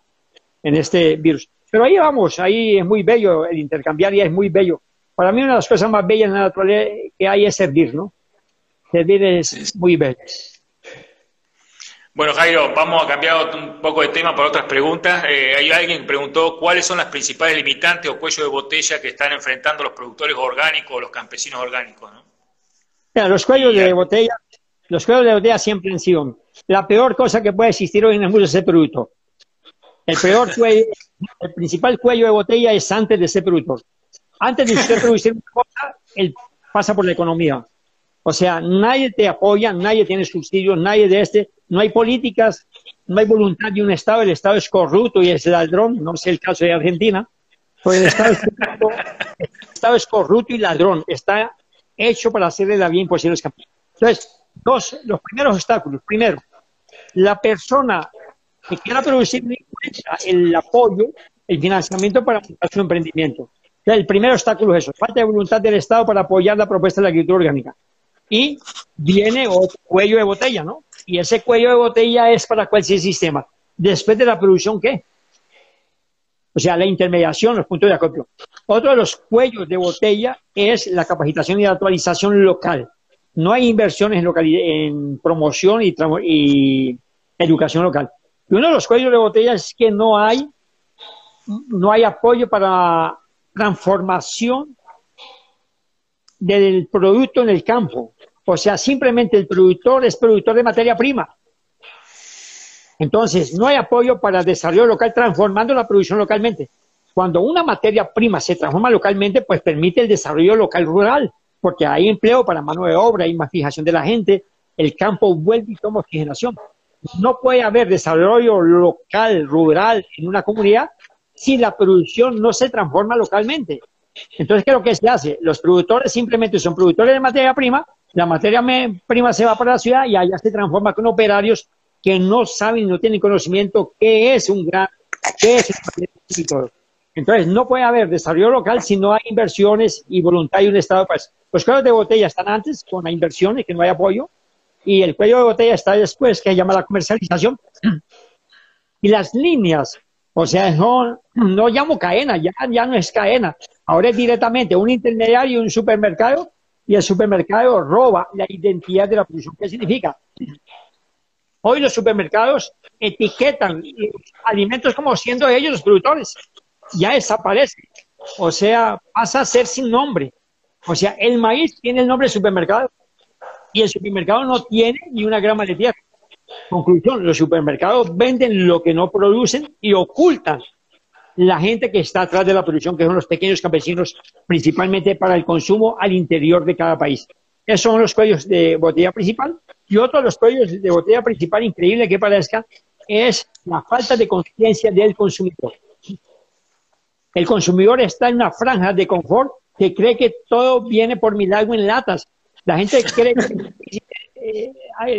en este virus. Pero ahí vamos, ahí es muy bello, el intercambiar ya es muy bello. Para mí una de las cosas más bellas en la naturaleza que hay es servir, ¿no? Servir es muy bello. Bueno, Jairo, vamos a cambiar un poco de tema por otras preguntas. Eh, hay alguien que preguntó cuáles son las principales limitantes o cuellos de botella que están enfrentando los productores orgánicos o los campesinos orgánicos, ¿no? los cuellos de botella, los cuellos de botella siempre han sido la peor cosa que puede existir hoy en el mundo es ese producto. El peor cuello, el principal cuello de botella es antes de ese producto. Antes de usted producir una cosa, él pasa por la economía. O sea, nadie te apoya, nadie tiene subsidios, nadie de este, no hay políticas, no hay voluntad de un Estado, el Estado es corrupto y es ladrón, no sé el caso de Argentina, pues el Estado es el Estado es corrupto y ladrón, está hecho para hacerle la vida imposible. Entonces, dos, los primeros obstáculos. Primero, la persona que quiera producir el apoyo, el financiamiento para su emprendimiento. El primer obstáculo es eso, falta de voluntad del Estado para apoyar la propuesta de la agricultura orgánica. Y viene otro cuello de botella, ¿no? Y ese cuello de botella es para cualquier sistema. Después de la producción, ¿qué? o sea, la intermediación, los puntos de acopio. Otro de los cuellos de botella es la capacitación y actualización local. No hay inversiones en, en promoción y, y, educación local. Y uno de los cuellos de botella es que no hay, no hay apoyo para transformación del producto en el campo. O sea, simplemente el productor es productor de materia prima entonces, no hay apoyo para el desarrollo local transformando la producción localmente. Cuando una materia prima se transforma localmente, pues permite el desarrollo local rural, porque hay empleo para mano de obra, hay más fijación de la gente, el campo vuelve y toma oxigenación. No puede haber desarrollo local, rural en una comunidad si la producción no se transforma localmente. Entonces, ¿qué es lo que se hace? Los productores simplemente son productores de materia prima, la materia prima se va para la ciudad y allá se transforma con operarios que no saben, no tienen conocimiento qué es un gran, qué es un Entonces, no puede haber desarrollo local si no hay inversiones y voluntad de un Estado. Pues, los cuellos de botella están antes con la inversión y que no hay apoyo, y el cuello de botella está después, que se llama la comercialización. Y las líneas, o sea, no, no llamo cadena, ya, ya no es cadena. Ahora es directamente un intermediario, un supermercado, y el supermercado roba la identidad de la producción. ¿Qué significa? Hoy los supermercados etiquetan alimentos como siendo ellos los productores. Ya desaparece. O sea, pasa a ser sin nombre. O sea, el maíz tiene el nombre de supermercado y el supermercado no tiene ni una grama de tierra. Conclusión, los supermercados venden lo que no producen y ocultan la gente que está atrás de la producción, que son los pequeños campesinos, principalmente para el consumo al interior de cada país. Esos son los cuellos de botella principal. Y otro de los cuellos de botella principal, increíble que parezca, es la falta de conciencia del consumidor. El consumidor está en una franja de confort que cree que todo viene por milagro en latas. La gente cree que, eh,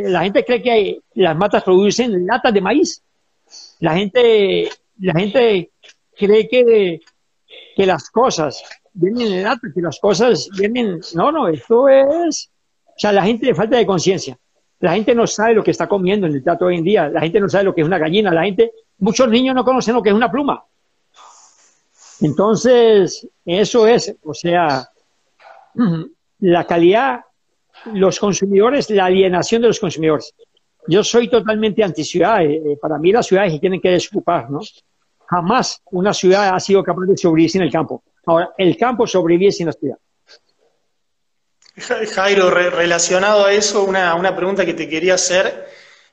la gente cree que las matas producen latas de maíz. La gente, la gente cree que, que las cosas vienen en latas, que las cosas vienen. No, no, esto es. O sea, la gente le falta de conciencia. La gente no sabe lo que está comiendo en el plato hoy en día. La gente no sabe lo que es una gallina. La gente, muchos niños no conocen lo que es una pluma. Entonces, eso es, o sea, la calidad, los consumidores, la alienación de los consumidores. Yo soy totalmente anti-ciudad. Eh, eh, para mí las ciudades tienen que desocupar, ¿no? Jamás una ciudad ha sido capaz de sobrevivir sin el campo. Ahora, el campo sobrevive sin la ciudad. Jairo, relacionado a eso, una, una, pregunta que te quería hacer.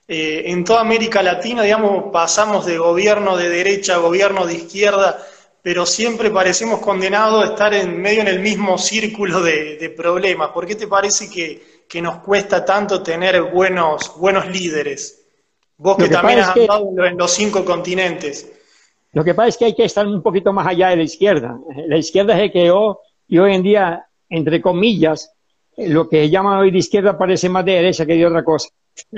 Eh, en toda América Latina, digamos, pasamos de gobierno de derecha a gobierno de izquierda pero siempre parecemos condenados a estar en medio en el mismo círculo de, problemas. ¿Por qué te parece que, nos cuesta tanto tener buenos, buenos líderes? Vos que, también has andado en los cinco continentes. Lo que pasa es que hay que estar un poquito más allá de la izquierda. La izquierda se creó y hoy en día, entre comillas, lo que llaman hoy de izquierda parece más de derecha que de otra cosa.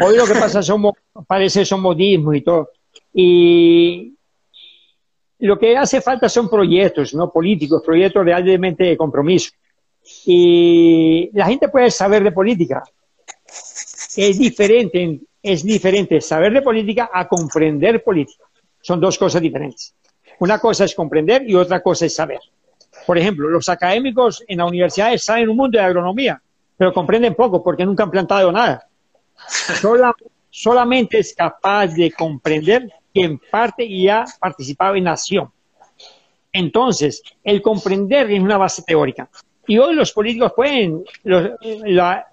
Hoy lo que pasa somos, parece son modismo y todo. Y, lo que hace falta son proyectos, ¿no? Políticos, proyectos realmente de compromiso. Y la gente puede saber de política. Es diferente, es diferente saber de política a comprender política. Son dos cosas diferentes. Una cosa es comprender y otra cosa es saber. Por ejemplo, los académicos en la universidad saben un mundo de agronomía, pero comprenden poco porque nunca han plantado nada. solamente es capaz de comprender que en parte ya participaba en acción. Entonces, el comprender es una base teórica. Y hoy los políticos pueden,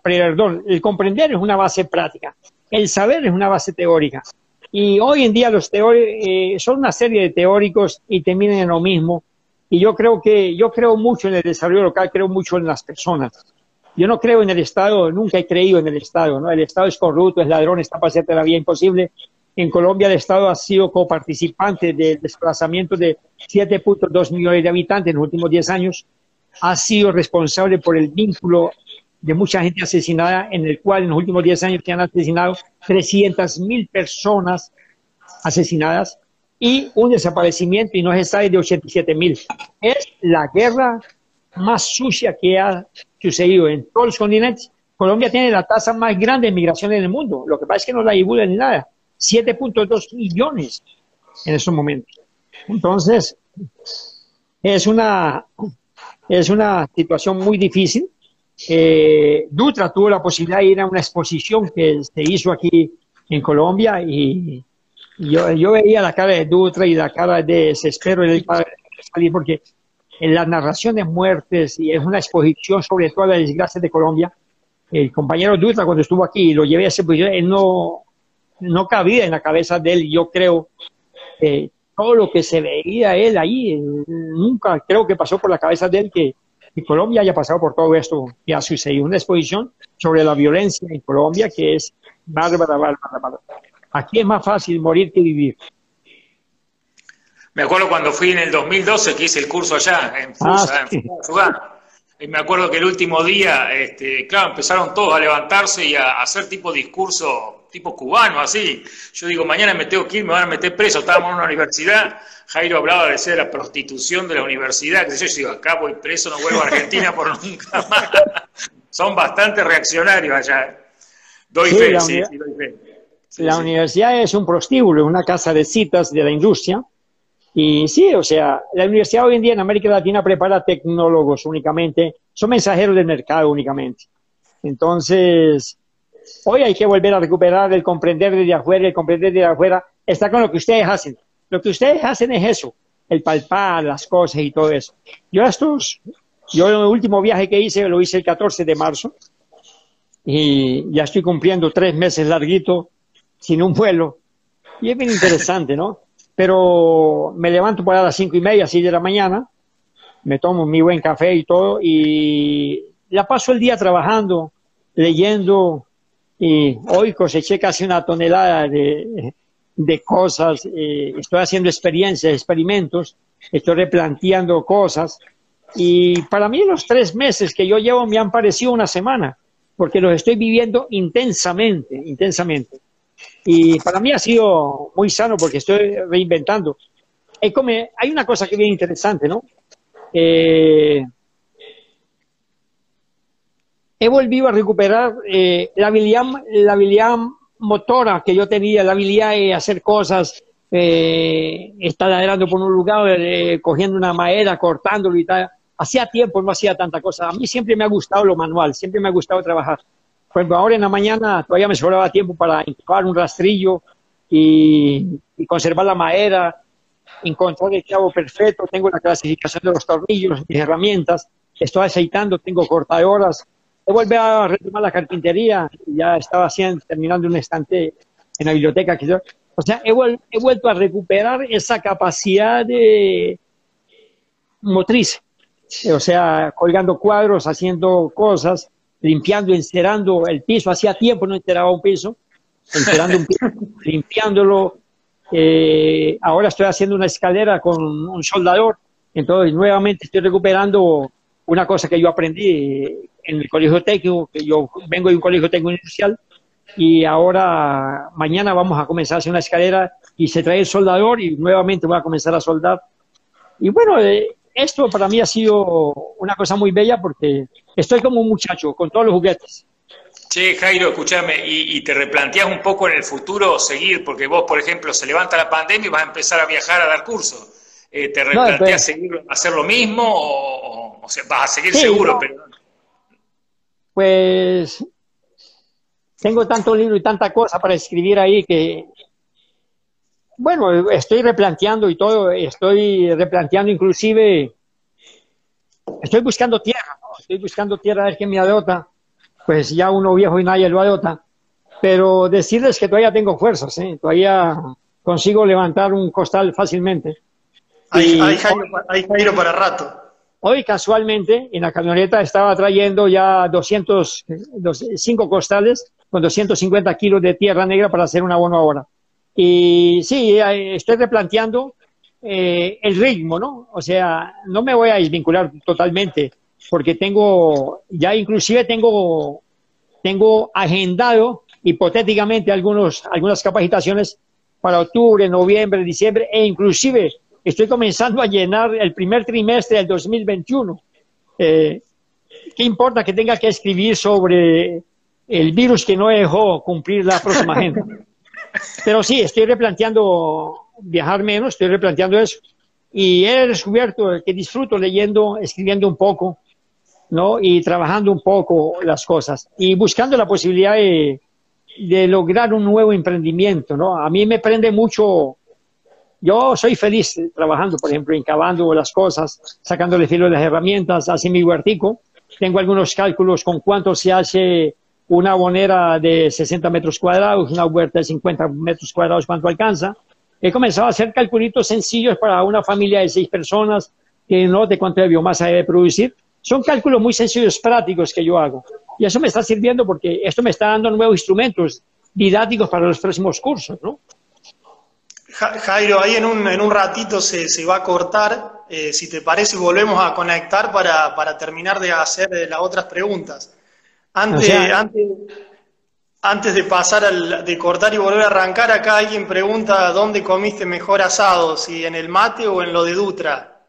perdón, el comprender es una base práctica. El saber es una base teórica. Y hoy en día los eh, son una serie de teóricos y terminan en lo mismo. Y yo creo que, yo creo mucho en el desarrollo local, creo mucho en las personas. Yo no creo en el Estado, nunca he creído en el Estado, ¿no? El Estado es corrupto, es ladrón, está para hacerte la vida imposible. En Colombia el Estado ha sido coparticipante del desplazamiento de 7.2 millones de habitantes en los últimos 10 años. Ha sido responsable por el vínculo de mucha gente asesinada, en el cual en los últimos 10 años se han asesinado 300.000 personas asesinadas y un desaparecimiento, y no se sabe, de 87.000. Es la guerra más sucia que ha sucedido en todos los continentes. Colombia tiene la tasa más grande de migración en el mundo. Lo que pasa es que no la divulgan ni nada. 7.2 millones en esos momentos. Entonces, es una, es una situación muy difícil. Eh, Dutra tuvo la posibilidad de ir a una exposición que se hizo aquí en Colombia y, yo, yo, veía la cara de Dutra y la cara de desespero de salir porque en la narración de muertes y es una exposición sobre todas las desgracias de Colombia. El compañero Dutra cuando estuvo aquí lo llevé a ese él no, no cabía en la cabeza de él. Yo creo que todo lo que se veía él ahí, nunca creo que pasó por la cabeza de él que, Colombia haya pasado por todo esto que ha sucedido. Una exposición sobre la violencia en Colombia que es bárbara, bárbara, bárbara. Aquí es más fácil morir que vivir. Me acuerdo cuando fui en el 2012 que hice el curso allá, en Fusa, ah, en Y me acuerdo que el último día, este, claro, empezaron todos a levantarse y a hacer tipo discurso tipo cubano, así. Yo digo, mañana me tengo que ir, me van a meter preso. Estábamos en una universidad, Jairo hablaba de ser la prostitución de la universidad, que yo, digo, acá voy preso, no vuelvo a Argentina por nunca más. Son bastante reaccionarios allá. Doy fe, sí, doy fe. la universidad es un prostíbulo, una casa de citas de la industria, Y sí, o sea, la universidad hoy en día en América Latina prepara tecnólogos únicamente, son mensajeros del mercado únicamente. Entonces, hoy hay que volver a recuperar el comprender desde afuera, el comprender desde afuera, está con lo que ustedes hacen. Lo que ustedes hacen es eso, el palpar las cosas y todo eso. Yo estos, yo el último viaje que hice lo hice el 14 de marzo y ya estoy cumpliendo tres meses larguito sin un vuelo. Y es bien interesante, ¿no? Pero me levanto por a las cinco y media, así de la mañana, me tomo mi buen café y todo, y la paso el día trabajando, leyendo, y hoy coseché casi una tonelada de, de cosas, eh, estoy haciendo experiencias, experimentos, estoy replanteando cosas, y para mí los tres meses que yo llevo me han parecido una semana, porque los estoy viviendo intensamente, intensamente. Y para mí ha sido muy sano porque estoy reinventando. hay una cosa que es bien interesante, ¿no? Eh, he volvido a recuperar eh, la, habilidad, la habilidad motora que yo tenía, la habilidad de hacer cosas, eh, estar ladrando por un lugar, eh, cogiendo una madera, cortándolo y tal. Hacía tiempo no hacía tanta cosa. A mí siempre me ha gustado lo manual, siempre me ha gustado trabajar. Por ejemplo, ahora en la mañana todavía me sobraba tiempo para encontrar un rastrillo y, conservar la madera, encontrar el clavo perfecto, tengo la clasificación de los tornillos, mis herramientas, estoy aceitando, tengo cortadoras, he vuelto a retomar la carpintería, ya estaba haciendo, terminando un estante en la biblioteca. Que o sea, he, he vuelto a recuperar esa capacidad de motriz, o sea, colgando cuadros, haciendo cosas, limpiando, encerando el piso. Hacía tiempo no enceraba un piso, encerando un piso, limpiándolo. Eh, ahora estoy haciendo una escalera con un soldador. Entonces, nuevamente estoy recuperando una cosa que yo aprendí en el colegio técnico, que yo vengo de un colegio técnico industrial, y ahora mañana vamos a comenzar a hacer una escalera y se trae el soldador y nuevamente voy a comenzar a soldar. Y bueno, eh, esto para mí ha sido una cosa muy bella porque estoy como un muchacho con todos los juguetes. Che, Jairo, escúchame, y, te replanteas un poco en el futuro seguir, porque vos, por ejemplo, se levanta la pandemia y vas a empezar a viajar a dar cursos. Eh, ¿Te replanteas pues- seguir, hacer lo mismo o, o, sea, vas a seguir seguro? Pero... Pues tengo tanto libro y tanta cosa para escribir ahí que bueno, estoy replanteando y todo, estoy replanteando inclusive, estoy buscando tierra, estoy buscando tierra a ver quién me adota, pues ya uno viejo y nadie lo adota, pero decirles que todavía tengo fuerzas, ¿eh? todavía consigo levantar un costal fácilmente. Hay, hay, Jairo, para rato. Hoy casualmente en la camioneta estaba trayendo ya 200, 5 costales con 250 kilos de tierra negra para hacer una buena obra. Y sí, eh, estoy replanteando eh, el ritmo, ¿no? O sea, no me voy a desvincular totalmente, porque tengo, ya inclusive tengo, tengo agendado hipotéticamente algunos, algunas capacitaciones para octubre, noviembre, diciembre, e inclusive estoy comenzando a llenar el primer trimestre del 2021. Eh, ¿Qué importa que tenga que escribir sobre el virus que no dejó cumplir la próxima agenda? Pero sí, estoy replanteando viajar menos, estoy replanteando eso. Y he descubierto que disfruto leyendo, escribiendo un poco, ¿no? Y trabajando un poco las cosas y buscando la posibilidad de, lograr un nuevo emprendimiento, ¿no? A mí me prende mucho, yo soy feliz trabajando, por ejemplo, encavando las cosas, sacándole filo de las herramientas, así mi huertico. Tengo algunos cálculos con cuánto se hace una bonera de 60 metros cuadrados, una huerta de 50 metros cuadrados, cuánto alcanza. He comenzado a hacer calculitos sencillos para una familia de seis personas que no de cuánto de biomasa debe producir. Son cálculos muy sencillos, prácticos que yo hago. Y eso me está sirviendo porque esto me está dando nuevos instrumentos didácticos para los próximos cursos, ¿no? Jairo, ahí en un, en un ratito se, se va a cortar. Eh, si te parece, volvemos a conectar para, para terminar de hacer las otras preguntas. Antes, antes, de pasar al, de cortar y volver a arrancar, acá alguien pregunta dónde comiste mejor asado, si en el mate o en lo de Dutra.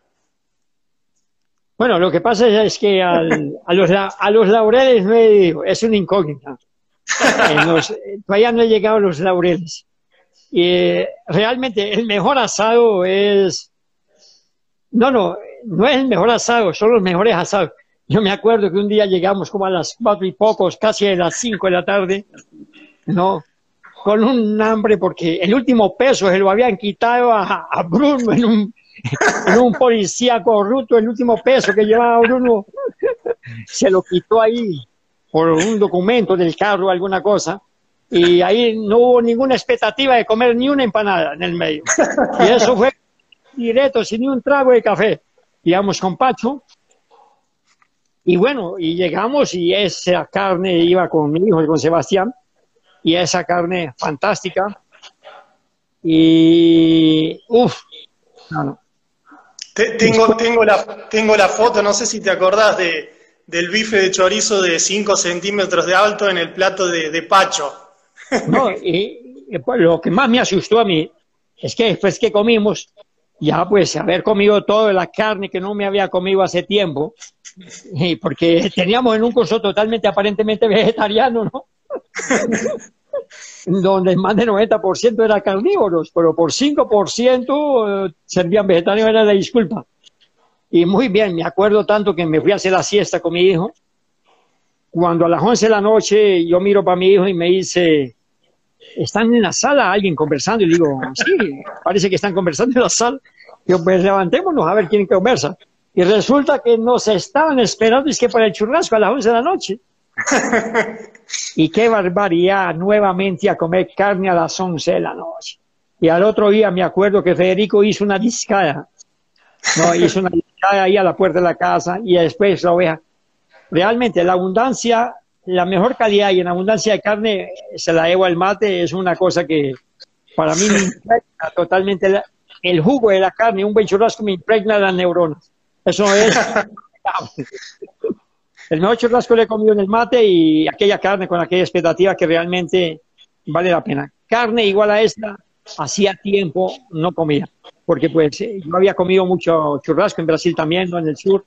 Bueno, lo que pasa es que a, los, a los laureles no he, es una incógnita. todavía no he llegado a los laureles. Y realmente el mejor asado es No, no, no es el mejor asado, son los mejores asados. Yo me acuerdo que un día llegamos como a las cuatro y pocos, casi a las cinco de la tarde, ¿no? Con un hambre porque el último peso se lo habían quitado a, Bruno en un, en un policía corrupto, el último peso que llevaba Bruno se lo quitó ahí por un documento del carro alguna cosa y ahí no hubo ninguna expectativa de comer ni una empanada en el medio. Y eso fue directo, sin ni un trago de café. Íbamos con Pacho y bueno, y llegamos y esa carne iba con mi hijo, con Sebastián, y esa carne fantástica. Y, uff, Tengo, tengo, la, tengo la foto, no sé si te acordás de, del bife de chorizo de 5 centímetros de alto en el plato de, Pacho. No, y, pues, lo que más me asustó a mí es que después que comimos, ya pues haber comido toda la carne que no me había comido hace tiempo, y porque teníamos en un curso totalmente aparentemente vegetariano, ¿no? donde más del 90% eran carnívoros, pero por 5% eh, servían vegetarianos, era la disculpa. Y muy bien, me acuerdo tanto que me fui a hacer la siesta con mi hijo. Cuando a las 11 de la noche yo miro para mi hijo y me dice, ¿están en la sala alguien conversando? Y digo, sí, parece que están conversando en la sala. Yo, pues levantémonos a ver quién conversa. Y resulta que nos estaban esperando, es que para el churrasco a las 11 de la noche. y qué barbaridad, nuevamente a comer carne a las 11 de la noche. Y al otro día me acuerdo que Federico hizo una discada. No, hizo una discada ahí a la puerta de la casa y después la oveja. Realmente la abundancia, la mejor calidad y en abundancia de carne se la debo al mate, es una cosa que para mí me impregna totalmente el jugo de la carne, un buen churrasco me impregna las neuronas. Eso es. el mejor churrasco le he comido en el mate y aquella carne con aquella expectativa que realmente vale la pena. Carne igual a esta, hacía tiempo no comía, porque pues eh, yo había comido mucho churrasco en Brasil también, en el sur,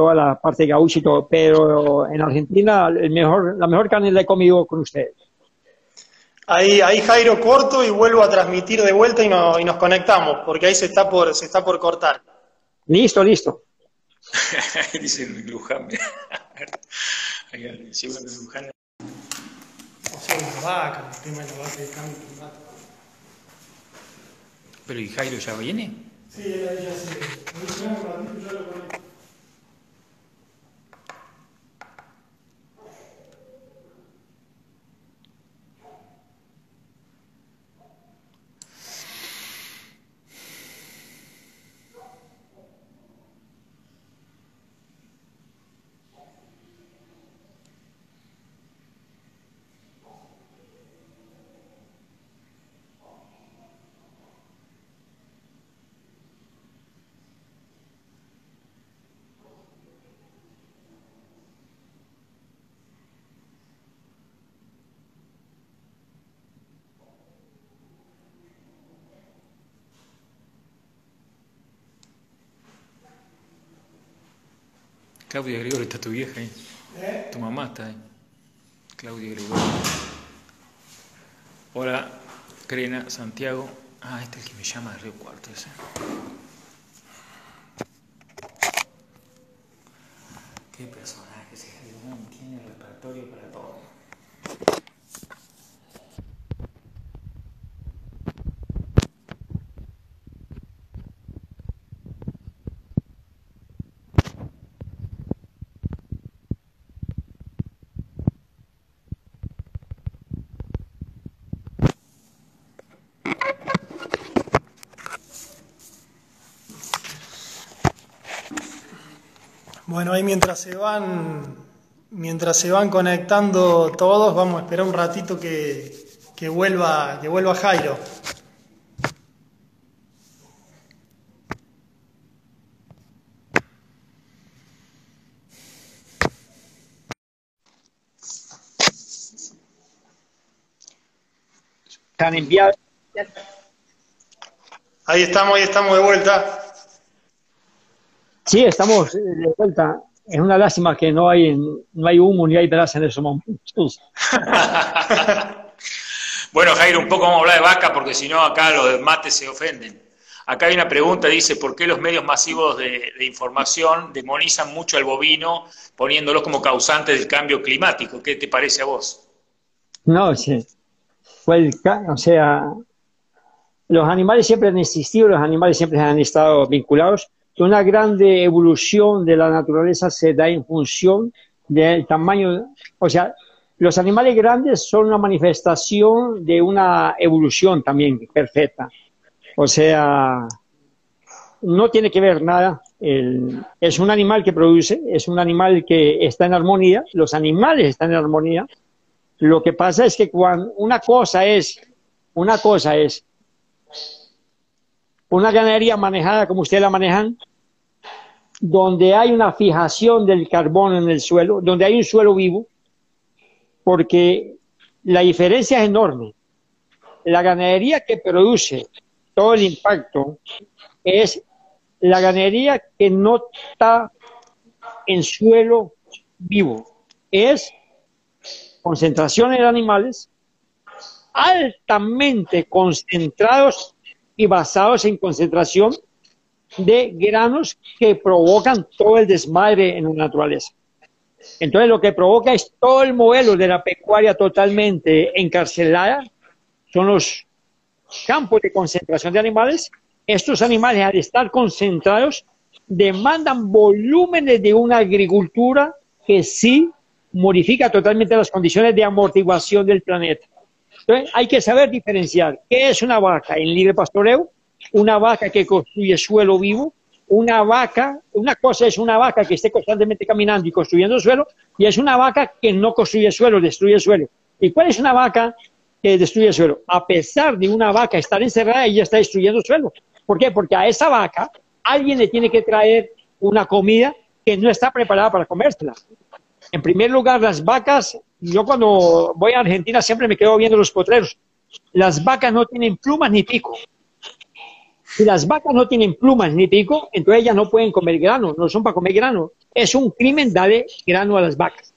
toda la parte de gaucho y todo, pero en Argentina el mejor, la mejor carne la he comido con ustedes. Ahí, ahí Jairo corto y vuelvo a transmitir de vuelta y, y nos conectamos, porque ahí se está por, se está por cortar. Listo, listo. dice Luján. Ahí, seguro que Luján. O sea, una vaca, el tema de la vaca de cambio climático. ¿Pero y Jairo ya viene? Sí, él ya se. Yo lo conecto. Claudia Gregorio, está tu vieja ahí. ¿Eh? Tu mamá está ahí. Claudia Gregorio. Hola, Crena, Santiago. Ah, este es el que me llama de Río Cuarto ese. Qué personaje ese tiene repertorio para todo. Bueno, ahí mientras se van, mientras se van conectando todos, vamos a esperar un ratito que, que vuelva, que vuelva Jairo. Están enviados. Ahí estamos, ahí estamos de vuelta. Sí, estamos de vuelta. Es una lástima que no hay, no hay humo ni hay brasa en esos momentos. bueno, Jairo, un poco vamos a hablar de vaca porque si no acá los mates se ofenden. Acá hay una pregunta, dice, ¿por qué los medios masivos de, información demonizan mucho al bovino poniéndolo como causante del cambio climático? ¿Qué te parece a vos? No, sí. Fue o sea, los animales siempre han existido, los animales siempre han estado vinculados. Una grande evolución de la naturaleza se da en función del tamaño, o sea, los animales grandes son una manifestación de una evolución también perfecta. O sea, no tiene que ver nada. es un animal que produce, es un animal que está en armonía, los animales están en armonía. Lo que pasa es que cuando una cosa es, una cosa es una ganadería manejada como ustedes la manejan, donde hay una fijación del carbono en el suelo, donde hay un suelo vivo, porque la diferencia es enorme. La ganadería que produce todo el impacto es la ganadería que no está en suelo vivo. Es concentración de animales altamente concentrados y basados en concentración de granos que provocan todo el desmadre en la naturaleza. Entonces lo que provoca es todo el modelo de la pecuaria totalmente encarcelada, son los campos de concentración de animales. Estos animales al estar concentrados demandan volúmenes de una agricultura que sí modifica totalmente las condiciones de amortiguación del planeta. Entonces hay que saber diferenciar qué es una vaca en libre pastoreo, una vaca que construye suelo vivo, una vaca, una cosa es una vaca que esté constantemente caminando y construyendo suelo, y es una vaca que no construye suelo, destruye suelo. ¿Y cuál es una vaca que destruye suelo? A pesar de una vaca estar encerrada, ella está destruyendo suelo. ¿Por qué? Porque a esa vaca alguien le tiene que traer una comida que no está preparada para comérsela. En primer lugar, las vacas, yo cuando voy a Argentina siempre me quedo viendo los potreros. Las vacas no tienen plumas ni pico. Si las vacas no tienen plumas ni pico, entonces ellas no pueden comer grano, no son para comer grano. Es un crimen darle grano a las vacas.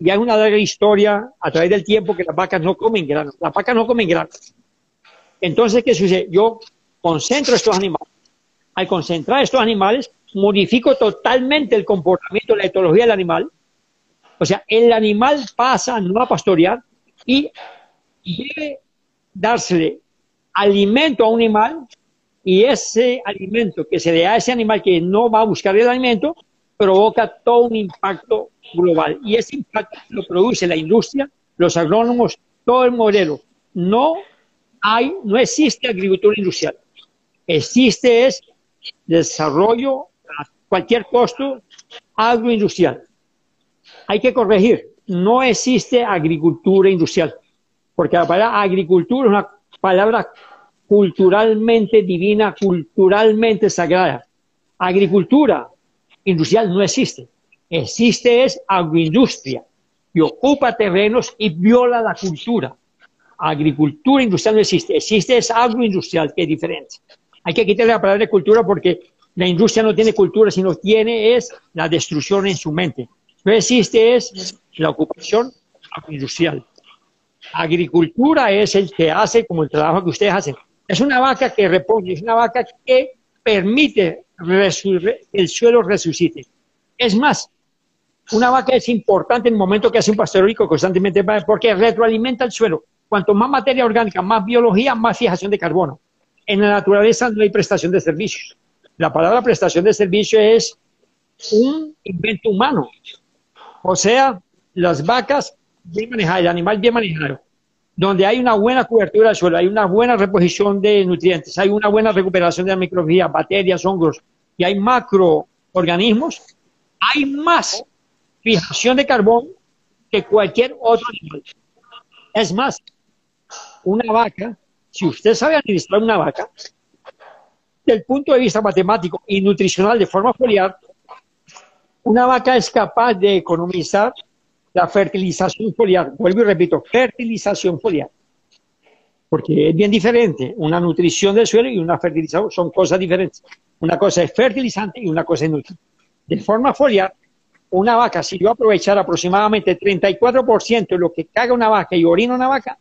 Y hay una larga historia a través del tiempo que las vacas no comen grano. Las vacas no comen grano. Entonces, ¿qué sucede? Yo concentro estos animales. Al concentrar estos animales, modifico totalmente el comportamiento, la etología del animal. O sea, el animal pasa no a pastorear y debe dársele alimento a un animal y ese alimento que se le da a ese animal que no va a buscar el alimento provoca todo un impacto global y ese impacto lo produce la industria, los agrónomos, todo el modelo. No hay, no existe agricultura industrial. Existe es desarrollo a cualquier costo agroindustrial. Hay que corregir, no existe agricultura industrial, porque la palabra agricultura es una palabra culturalmente divina, culturalmente sagrada. Agricultura industrial no existe. Existe es agroindustria y ocupa terrenos y viola la cultura. Agricultura industrial no existe. Existe es agroindustrial, que es diferente. Hay que quitarle la palabra cultura porque la industria no tiene cultura, sino tiene es la destrucción en su mente. No existe es la ocupación agroindustrial. Agricultura es el que hace como el trabajo que ustedes hacen. Es una vaca que repone, es una vaca que permite que el suelo resucite. Es más, una vaca es importante en el momento que hace un pastoreo constantemente porque retroalimenta el suelo. Cuanto más materia orgánica, más biología, más fijación de carbono. En la naturaleza no hay prestación de servicios. La palabra prestación de servicio es un invento humano. O sea, las vacas bien manejadas, el animal bien manejado, donde hay una buena cobertura del suelo, hay una buena reposición de nutrientes, hay una buena recuperación de la microbiología, bacterias, hongos, y hay macroorganismos, hay más fijación de carbón que cualquier otro animal. Es más, una vaca, si usted sabe administrar una vaca, desde el punto de vista matemático y nutricional de forma foliar, una vaca es capaz de economizar la fertilización foliar. Vuelvo y repito, fertilización foliar. Porque es bien diferente. Una nutrición del suelo y una fertilización son cosas diferentes. Una cosa es fertilizante y una cosa es nutrición. De forma foliar, una vaca, si yo aprovechar aproximadamente 34% de lo que caga una vaca y orina una vaca,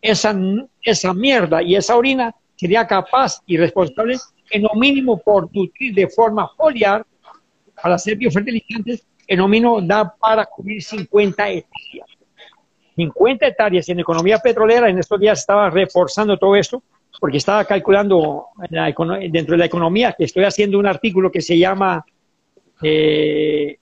esa, esa mierda y esa orina sería capaz y responsable en lo mínimo por nutrir de forma foliar para hacer biofertilizantes, lo mínimo da para cubrir 50 hectáreas. 50 hectáreas en economía petrolera, en estos días estaba reforzando todo esto, porque estaba calculando dentro de la economía, que estoy haciendo un artículo que se llama eh,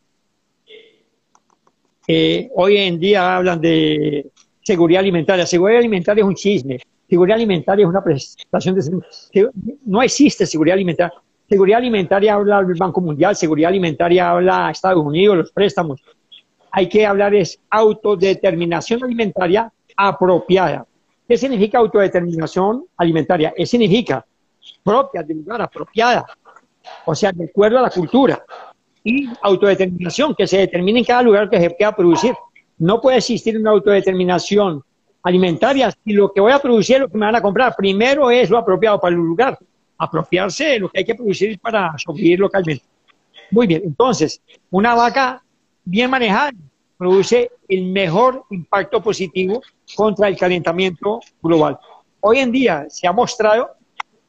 eh, hoy en día hablan de seguridad alimentaria. Seguridad alimentaria es un chisme. Seguridad alimentaria es una prestación de... No existe seguridad alimentaria. Seguridad alimentaria habla el Banco Mundial, seguridad alimentaria habla Estados Unidos, los préstamos. Hay que hablar es autodeterminación alimentaria apropiada. ¿Qué significa autodeterminación alimentaria? ¿Qué significa propia de lugar, apropiada. O sea, de acuerdo a la cultura. Y autodeterminación, que se determine en cada lugar que se pueda producir. No puede existir una autodeterminación alimentaria si lo que voy a producir es lo que me van a comprar. Primero es lo apropiado para el lugar. Apropiarse de lo que hay que producir para sobrevivir localmente. Muy bien, entonces, una vaca bien manejada produce el mejor impacto positivo contra el calentamiento global. Hoy en día se ha mostrado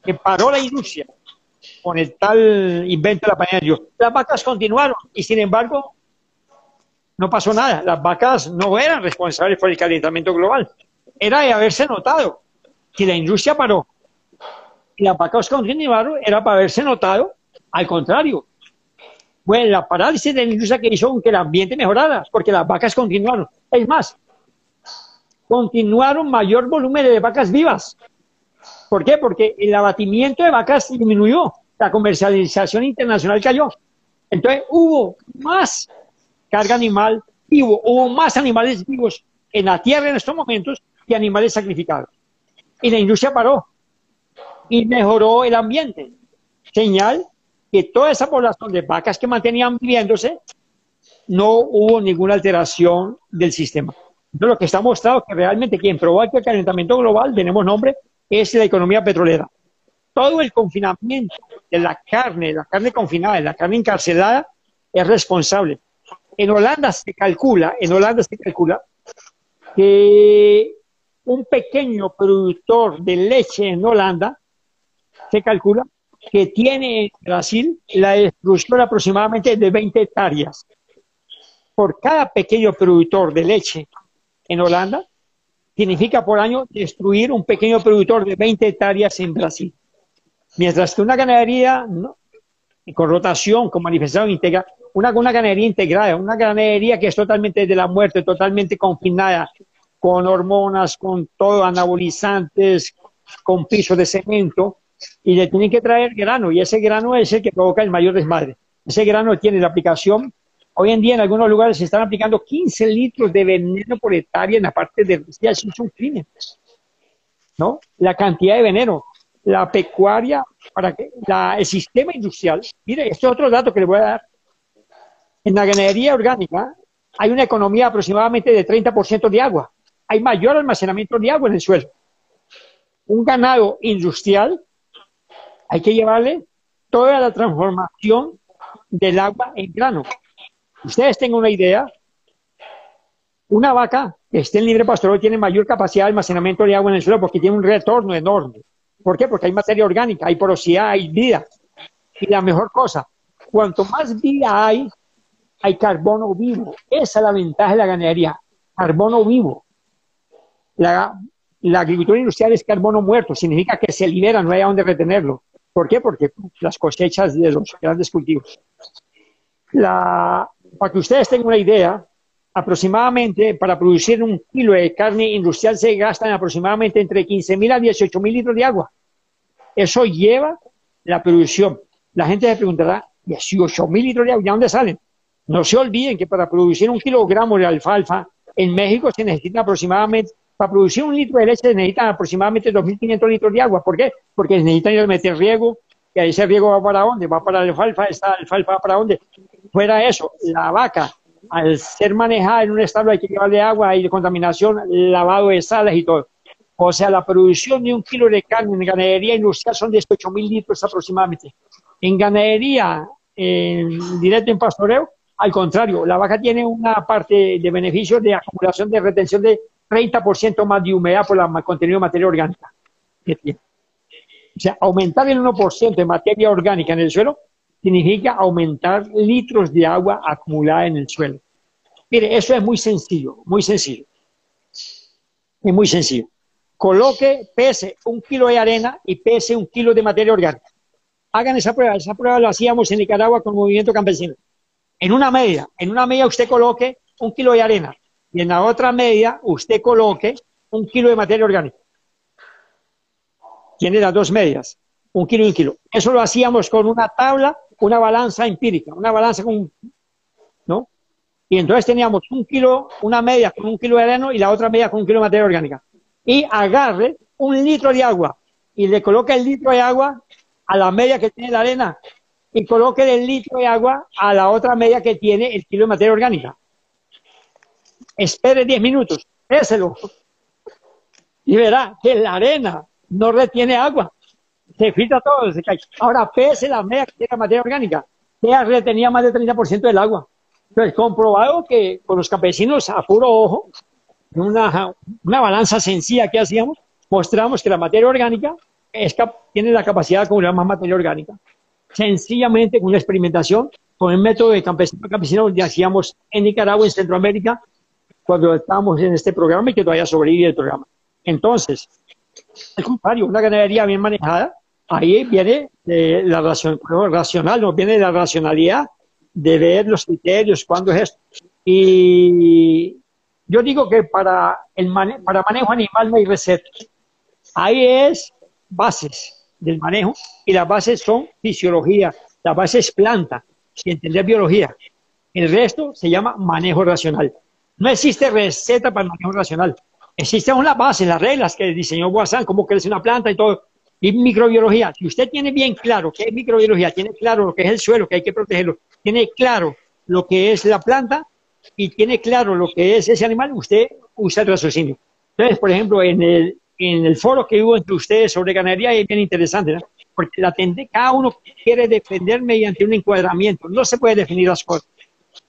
que paró la industria con el tal invento de la panela. Las vacas continuaron y sin embargo no pasó nada. Las vacas no eran responsables por el calentamiento global. Era de haberse notado que la industria paró y las vacas continuaron, era para haberse notado al contrario. Bueno, la parálisis de la industria que hizo que el ambiente mejorara, porque las vacas continuaron. Es más, continuaron mayor volumen de vacas vivas. ¿Por qué? Porque el abatimiento de vacas disminuyó, la comercialización internacional cayó. Entonces hubo más carga animal vivo, hubo más animales vivos en la tierra en estos momentos que animales sacrificados. Y la industria paró y mejoró el ambiente. Señal que toda esa población de vacas que mantenían viviéndose, no hubo ninguna alteración del sistema. Entonces, lo que está mostrado es que realmente quien provoca el calentamiento global, tenemos nombre, es la economía petrolera. Todo el confinamiento de la carne, la carne confinada, de la carne encarcelada, es responsable. En Holanda se calcula, en Holanda se calcula que un pequeño productor de leche en Holanda se calcula que tiene en Brasil la destrucción aproximadamente de 20 hectáreas. Por cada pequeño productor de leche en Holanda, significa por año destruir un pequeño productor de 20 hectáreas en Brasil. Mientras que una ganadería con rotación, con manifestación íntegra, una, una ganadería integrada, una ganadería que es totalmente de la muerte, totalmente confinada, con hormonas, con todo, anabolizantes, con piso de cemento, y le tienen que traer grano, y ese grano es el que provoca el mayor desmadre. Ese grano tiene la aplicación. Hoy en día en algunos lugares se están aplicando 15 litros de veneno por hectárea en la parte de ya es un crimen. ¿No? La cantidad de veneno, la pecuaria, para que el sistema industrial, mire, este es otro dato que le voy a dar. En la ganadería orgánica hay una economía aproximadamente de 30% de agua. Hay mayor almacenamiento de agua en el suelo. Un ganado industrial hay que llevarle toda la transformación del agua en grano. Ustedes tengan una idea, una vaca que esté en libre pastoreo tiene mayor capacidad de almacenamiento de agua en el suelo porque tiene un retorno enorme. ¿Por qué? Porque hay materia orgánica, hay porosidad, hay vida. Y la mejor cosa, cuanto más vida hay, hay carbono vivo. Esa es la ventaja de la ganadería, carbono vivo. La, la agricultura industrial es carbono muerto, significa que se libera, no hay a dónde retenerlo. ¿Por qué? Porque las cosechas de los grandes cultivos. para que ustedes tengan una idea, aproximadamente para producir un kilo de carne industrial se gastan aproximadamente entre 15.000 a 18.000 litros de agua. Eso lleva la producción. La gente se preguntará, 18.000 litros de agua, ¿de dónde salen? No se olviden que para producir un kilogramo de alfalfa en México se necesita aproximadamente para producir un litro de leche necesitan aproximadamente 2.500 litros de agua. ¿Por qué? Porque necesitan meter riego, y ese riego va para dónde? Va para la alfalfa, esta alfalfa va para dónde? Fuera eso, la vaca, al ser manejada en un establo hay que llevarle agua, hay contaminación, lavado de sales y todo. O sea, la producción de un kilo de carne en ganadería industrial son 18.000 litros aproximadamente. En ganadería en directo en pastoreo, al contrario, la vaca tiene una parte de beneficio de acumulación de retención de 30% más de humedad por el contenido de materia orgánica O sea, aumentar el 1% de materia orgánica en el suelo significa aumentar litros de agua acumulada en el suelo. Mire, eso es muy sencillo, muy sencillo. Es muy sencillo. Coloque, pese un kilo de arena y pese un kilo de materia orgánica. Hagan esa prueba. Esa prueba la hacíamos en Nicaragua con el movimiento campesino. En una media, en una media usted coloque un kilo de arena y en la otra media usted coloque un kilo de materia orgánica. Tiene las dos medias, un kilo y un kilo. Eso lo hacíamos con una tabla, una balanza empírica, una balanza con, ¿no? Y entonces teníamos un kilo, una media con un kilo de arena y la otra media con un kilo de materia orgánica. Y agarre un litro de agua y le coloque el litro de agua a la media que tiene la arena y coloque el litro de agua a la otra media que tiene el kilo de materia orgánica. Espere 10 minutos, péselo. Y verá que la arena no retiene agua. Se filtra todo, se cae. Ahora pese la media que tiene materia orgánica, que retenía más del 30% del agua. Entonces, comprobado que con los campesinos a puro ojo, una, una balanza sencilla que hacíamos, mostramos que la materia orgánica tiene la capacidad de acumular más materia orgánica. Sencillamente con una experimentación, con el método de campesino campesino que hacíamos en Nicaragua, en Centroamérica, cuando estábamos en este programa y que todavía sobrevive el programa. Entonces, al contrario, una ganadería bien manejada, ahí viene la ración, racional, no viene la racionalidad de ver los criterios, cuándo es esto. Y yo digo que para el manejo animal no hay receta. Ahí es bases del manejo y las bases son fisiología, la base es planta y entender biología. El resto se llama manejo racional. No existe receta para el manejo racional. Existe una base, las reglas que diseñó Boissan, cómo crece una planta y todo. Y microbiología. Si usted tiene bien claro qué es microbiología, tiene claro lo que es el suelo, que hay que protegerlo, tiene claro lo que es la planta y tiene claro lo que es ese animal, usted usa el raciocinio. Entonces, por ejemplo, en el, en el foro que hubo entre ustedes sobre ganadería es bien interesante, ¿no? porque la cada uno quiere defender mediante un encuadramiento, no se puede definir las cosas.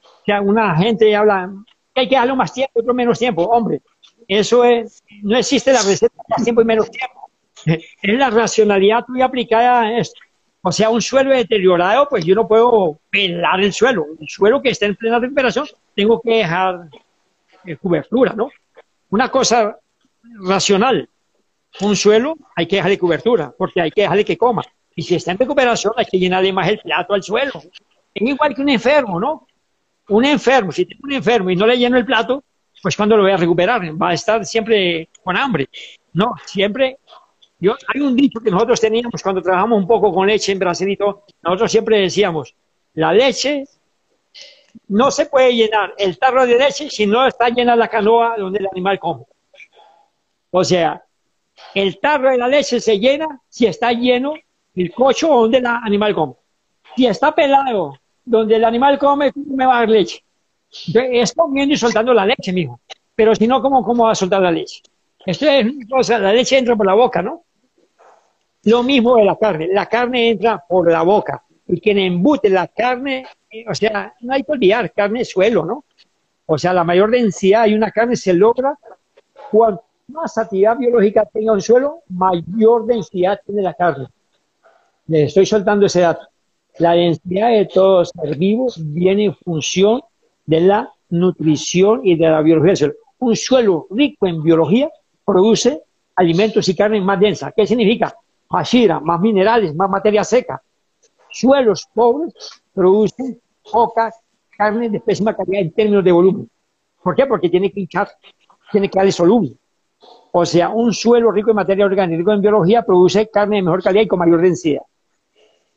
O sea, una gente habla que hay que darle más tiempo, otro menos tiempo, hombre, eso es, no existe la receta más tiempo y menos tiempo, es la racionalidad tuya aplicada a esto. O sea, un suelo deteriorado, pues yo no puedo pelar el suelo. El suelo que está en plena recuperación, tengo que dejar eh, cobertura, ¿no? Una cosa racional, un suelo hay que dejarle cobertura, porque hay que dejarle que coma. Y si está en recuperación, hay que llenarle más el plato al suelo. Es igual que un enfermo, ¿no? Un enfermo, si tengo un enfermo y no le lleno el plato, pues cuando lo voy a recuperar, va a estar siempre con hambre. No, siempre. Yo, hay un dicho que nosotros teníamos cuando trabajamos un poco con leche en Brasilito, nosotros siempre decíamos, la leche no se puede llenar el tarro de leche si no está llena la canoa donde el animal come. O sea, el tarro de la leche se llena si está lleno el cocho donde el animal come. Si está pelado donde el animal come, me va a dar leche? Es comiendo y soltando la leche, mijo. Pero si no, ¿cómo, cómo va a soltar la leche? Esto es cosa, la leche entra por la boca, ¿no? Lo mismo de la carne. La carne entra por la boca. Y quien embute la carne, o sea, no hay que olvidar, carne es suelo, ¿no? O sea, la mayor densidad de una carne se logra cuando más actividad biológica tenga un suelo, mayor densidad tiene la carne. Les estoy soltando ese dato. La densidad de todo ser vivo viene en función de la nutrición y de la biología. Un suelo rico en biología produce alimentos y carne más densa. ¿Qué significa? Hashira, más minerales, más materia seca. Suelos pobres producen poca carne de pésima calidad en términos de volumen. ¿Por qué? Porque tiene que hinchar, tiene que darle volumen. O sea, un suelo rico en materia orgánica, rico en biología, produce carne de mejor calidad y con mayor densidad.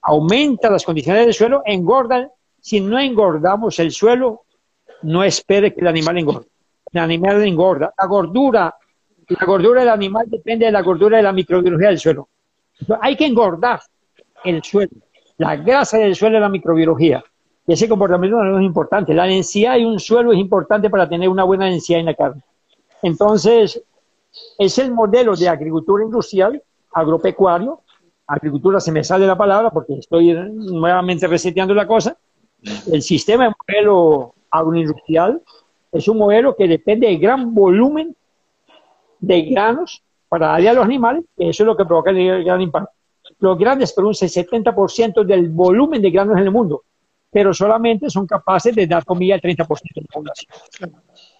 Aumenta las condiciones del suelo, engorda. Si no engordamos el suelo, no espere que el animal engorde. El animal engorda. La gordura, la gordura del animal depende de la gordura de la microbiología del suelo. hay que engordar el suelo. La grasa del suelo es la microbiología. Y ese comportamiento es importante. La densidad de un suelo es importante para tener una buena densidad en la carne. Entonces, es el modelo de agricultura industrial, agropecuario, agricultura se me sale la palabra porque estoy nuevamente reseteando la cosa. El sistema de modelo agroindustrial es un modelo que depende de gran volumen de granos para darle a los animales, y eso es lo que provoca el gran impacto. Los grandes producen 70% del volumen de granos en el mundo, pero solamente son capaces de dar comida al 30% de la población.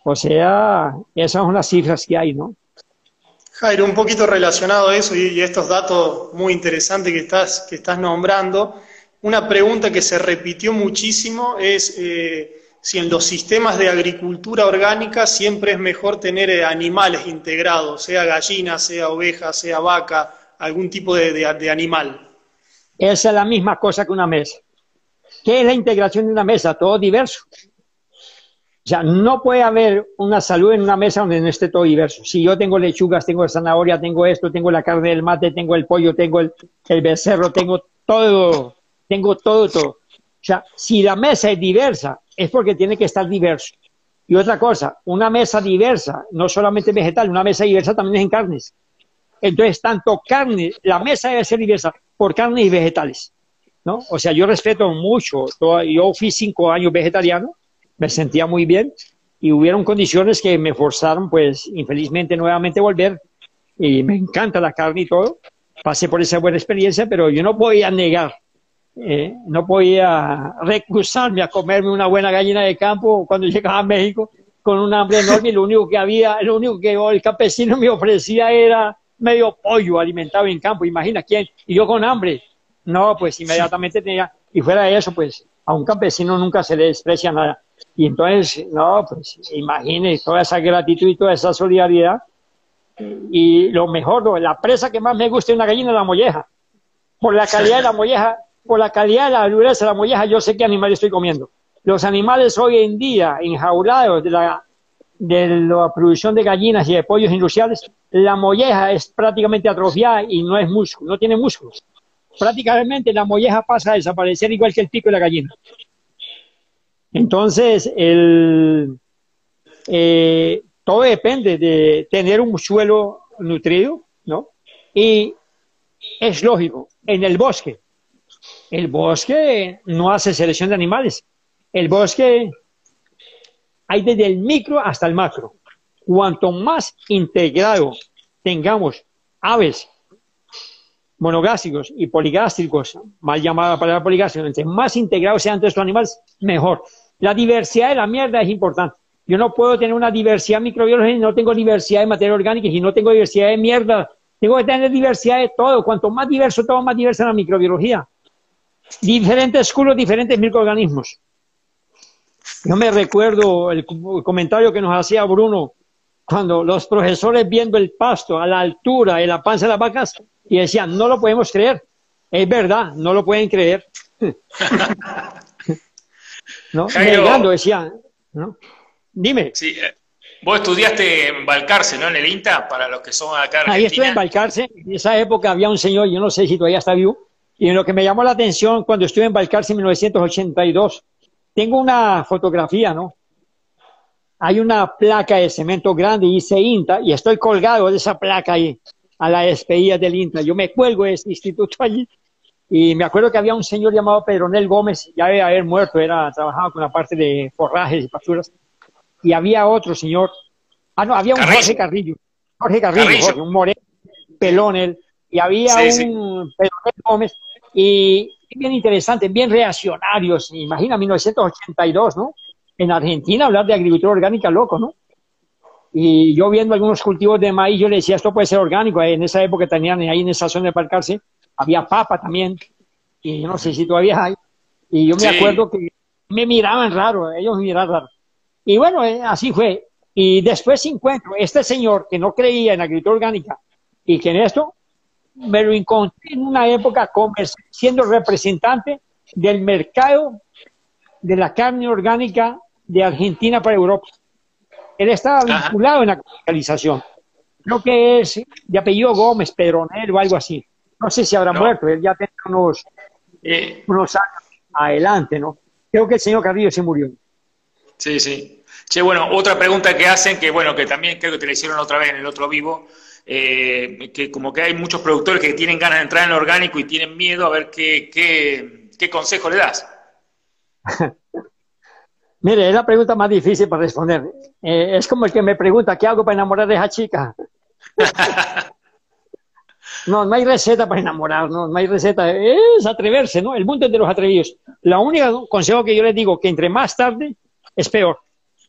O sea, esas son las cifras que hay, ¿no? Jairo, un poquito relacionado a eso y, estos datos muy interesantes que estás, que estás nombrando, una pregunta que se repitió muchísimo es eh, si en los sistemas de agricultura orgánica siempre es mejor tener eh, animales integrados, sea gallina, sea oveja, sea vaca, algún tipo de, animal. Esa es la misma cosa que una mesa. ¿Qué es la integración de una mesa? Todo diverso. Sea, no puede haber una salud en una mesa donde no esté todo diverso. Si yo tengo lechugas, tengo zanahoria, tengo esto, tengo la carne del mate, tengo el pollo, tengo el, el becerro, tengo todo, tengo todo, todo. O sea, si la mesa es diversa, es porque tiene que estar diverso. Y otra cosa, una mesa diversa, no solamente vegetal, una mesa diversa también es en carnes. Entonces, tanto carne, la mesa debe ser diversa por carnes y vegetales. ¿no? O sea, yo respeto mucho, yo fui cinco años vegetariano, me sentía muy bien y hubieron condiciones que me forzaron, pues, infelizmente nuevamente volver. Y me encanta la carne y todo. Pasé por esa buena experiencia, pero yo no podía negar, eh, no podía recusarme a comerme una buena gallina de campo cuando llegaba a México con un hambre enorme y lo único que había, lo único que el campesino me ofrecía era medio pollo alimentado en campo, imagina quién, y yo con hambre. No, pues inmediatamente tenía, y fuera de eso, pues a un campesino nunca se le desprecia nada. Y entonces, no, pues imagine toda esa gratitud y toda esa solidaridad. Y lo mejor, la presa que más me gusta es una gallina la molleja. Por la calidad de la molleja, por la calidad de la dureza de la molleja, yo sé qué animal estoy comiendo. Los animales hoy en día, enjaulados de la, de la producción de gallinas y de pollos industriales, la molleja es prácticamente atrofiada y no es músculo, no tiene músculos. Prácticamente la molleja pasa a desaparecer igual que el pico de la gallina. Entonces, el, eh, todo depende de tener un suelo nutrido, ¿no? Y es lógico, en el bosque, el bosque no hace selección de animales. El bosque hay desde el micro hasta el macro. Cuanto más integrado tengamos aves monogástricos y poligástricos, mal llamada palabra poligástrico, entre más integrados sean estos animales, mejor. La diversidad de la mierda es importante. Yo no puedo tener una diversidad microbiológica y no tengo diversidad de materia orgánica y no tengo diversidad de mierda. Tengo que tener diversidad de todo. Cuanto más diverso todo, más diversa la microbiología. Diferentes culos, diferentes microorganismos. Yo me recuerdo el comentario que nos hacía Bruno cuando los profesores viendo el pasto a la altura de la panza de las vacas y decían, no lo podemos creer. Es verdad, no lo pueden creer. ¿No? Negando, decían. ¿no? Dime. Sí, eh, vos estudiaste en Balcarce, ¿no? En el INTA, para los que son acá Ahí estuve en Balcarce. En esa época había un señor, yo no sé si todavía está vivo, y lo que me llamó la atención cuando estuve en Balcarce en 1982, tengo una fotografía, ¿no? Hay una placa de cemento grande y dice INTA y estoy colgado de esa placa ahí a la despedida del INTA. Yo me cuelgo de ese instituto allí y me acuerdo que había un señor llamado Pedronel Gómez, ya debe haber muerto, era, trabajaba con la parte de forrajes y pasturas. Y había otro señor, ah, no, había un Jorge Carrillo, Jorge Carrillo, un moreno, pelón él, y había un Pedronel Gómez, y bien interesante, bien reaccionarios. Imagina 1982, ¿no? En Argentina hablar de agricultura orgánica, loco, ¿no? Y yo viendo algunos cultivos de maíz, yo le decía, esto puede ser orgánico. En esa época tenían ahí en esa zona de Parcarse, había papa también, y yo no sé si todavía hay. Y yo me acuerdo que me miraban raro, ellos me miraban raro. Y bueno, eh, así fue. Y después encuentro este señor que no creía en agricultura orgánica y que en esto me lo encontré en una época siendo representante del mercado de la carne orgánica de Argentina para Europa. Él estaba vinculado en la comercialización. Creo que es de apellido Gómez, Pedronel o algo así. No sé si habrá muerto, él ya tiene unos, eh, unos años adelante, ¿no? Creo que el señor Carrillo se murió. Sí, sí. Che, bueno, otra pregunta que hacen, que bueno, que también creo que te la hicieron otra vez en el otro vivo, eh, que como que hay muchos productores que tienen ganas de entrar en el orgánico y tienen miedo a ver qué, qué, consejo le das. Mire, es la pregunta más difícil para responder. Eh, es como el que me pregunta, ¿qué hago para enamorar de esa chica? No, no hay receta para enamorar, no, no hay receta. Es atreverse, ¿no? El mundo es de los atrevidos. La única consejo que yo les digo, que entre más tarde es peor.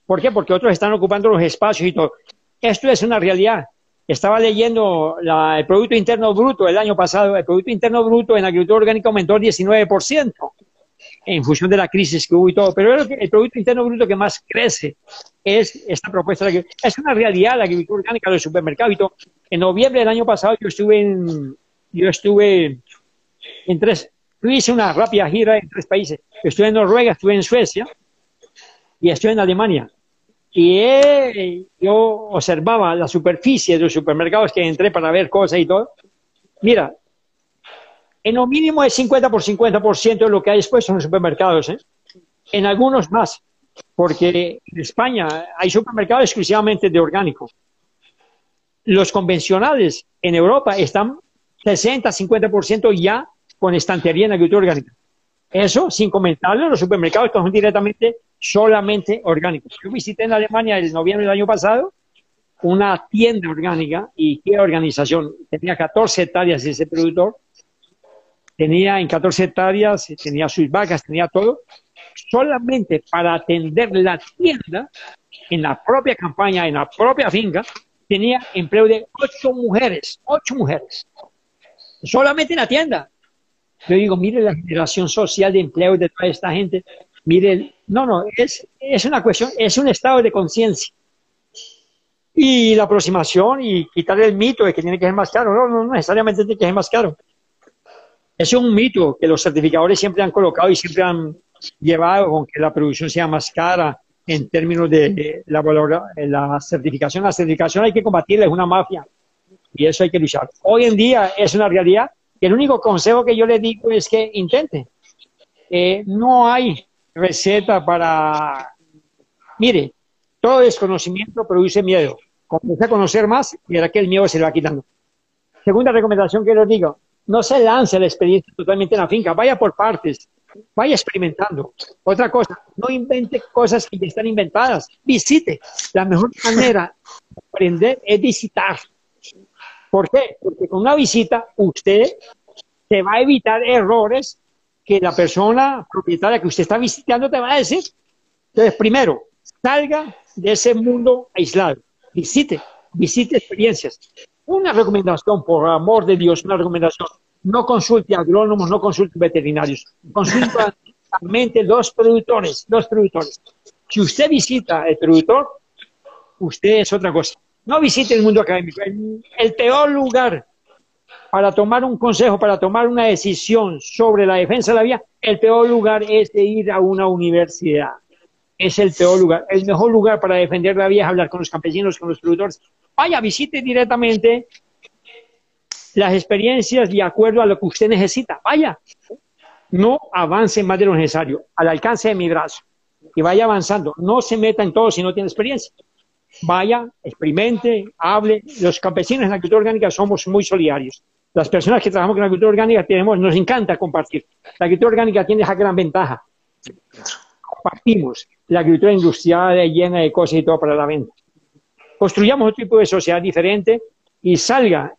¿Por qué? Porque otros están ocupando los espacios y todo. Esto es una realidad. Estaba leyendo el Producto Interno Bruto el año pasado. El Producto Interno Bruto en agricultura orgánica aumentó 19% en función de la crisis que hubo y todo. Pero el, Producto Interno Bruto que más crece es esta propuesta. De es una realidad la agricultura orgánica del supermercado y todo. En noviembre del año pasado yo estuve en, yo estuve en tres, hice una rápida gira en tres países. Estuve en Noruega, estuve en Suecia y estuve en Alemania. Y yo observaba la superficie de los supermercados que entré para ver cosas y todo. Mira, en lo mínimo es 50 por 50% de lo que hay después en los supermercados. ¿eh? En algunos más, porque en España hay supermercados exclusivamente de orgánico. Los convencionales en Europa están 60, 50% ya con estantería en agricultura orgánica. Eso sin comentarlo, los supermercados que son directamente solamente orgánicos. Yo visité en Alemania el noviembre del año pasado una tienda orgánica y qué organización. Tenía 14 hectáreas ese productor, tenía en 14 hectáreas, tenía sus vacas, tenía todo, solamente para atender la tienda en la propia campaña, en la propia finca, tenía empleo de ocho mujeres, ocho mujeres, solamente en la tienda. Yo digo, mire la generación social de empleo de toda esta gente. Mire, no, no, es, es una cuestión, es un estado de conciencia. Y la aproximación y quitar el mito de que tiene que ser más caro. No, no necesariamente tiene que ser más caro. Es un mito que los certificadores siempre han colocado y siempre han llevado con que la producción sea más cara en términos de la, la certificación. La certificación hay que combatirla, es una mafia y eso hay que luchar. Hoy en día es una realidad el único consejo que yo le digo es que intente. Eh, no hay receta para... Mire, todo desconocimiento produce miedo. Comienza a conocer más y verá que el miedo se le va quitando. Segunda recomendación que les digo, no se lance la experiencia totalmente en la finca, vaya por partes, vaya experimentando. Otra cosa, no invente cosas que ya están inventadas, visite. La mejor manera de aprender es visitar. ¿Por qué? Porque con una visita usted se va a evitar errores que la persona propietaria que usted está visitando te va a decir. Entonces, primero, salga de ese mundo aislado, visite, visite experiencias. Una recomendación, por amor de Dios, una recomendación. No consulte agrónomos, no consulte veterinarios. Consulte mente dos productores, dos productores. Si usted visita el productor, usted es otra cosa. No visite el mundo académico. El, peor lugar para tomar un consejo, para tomar una decisión sobre la defensa de la vida, el peor lugar es ir a una universidad. Es el peor lugar. El mejor lugar para defender la vida es hablar con los campesinos, con los productores. Vaya, visite directamente las experiencias de acuerdo a lo que usted necesita. Vaya, no avance más de lo necesario, al alcance de mi brazo. Y vaya avanzando. No se meta en todo si no tiene experiencia vaya, experimente, hable. Los campesinos en la agricultura orgánica somos muy solidarios. Las personas que trabajamos en la agricultura orgánica tenemos, nos encanta compartir. La agricultura orgánica tiene esa gran ventaja. Compartimos. La agricultura industrial llena de cosas y todo para la venta. Construyamos otro tipo de sociedad diferente y salga.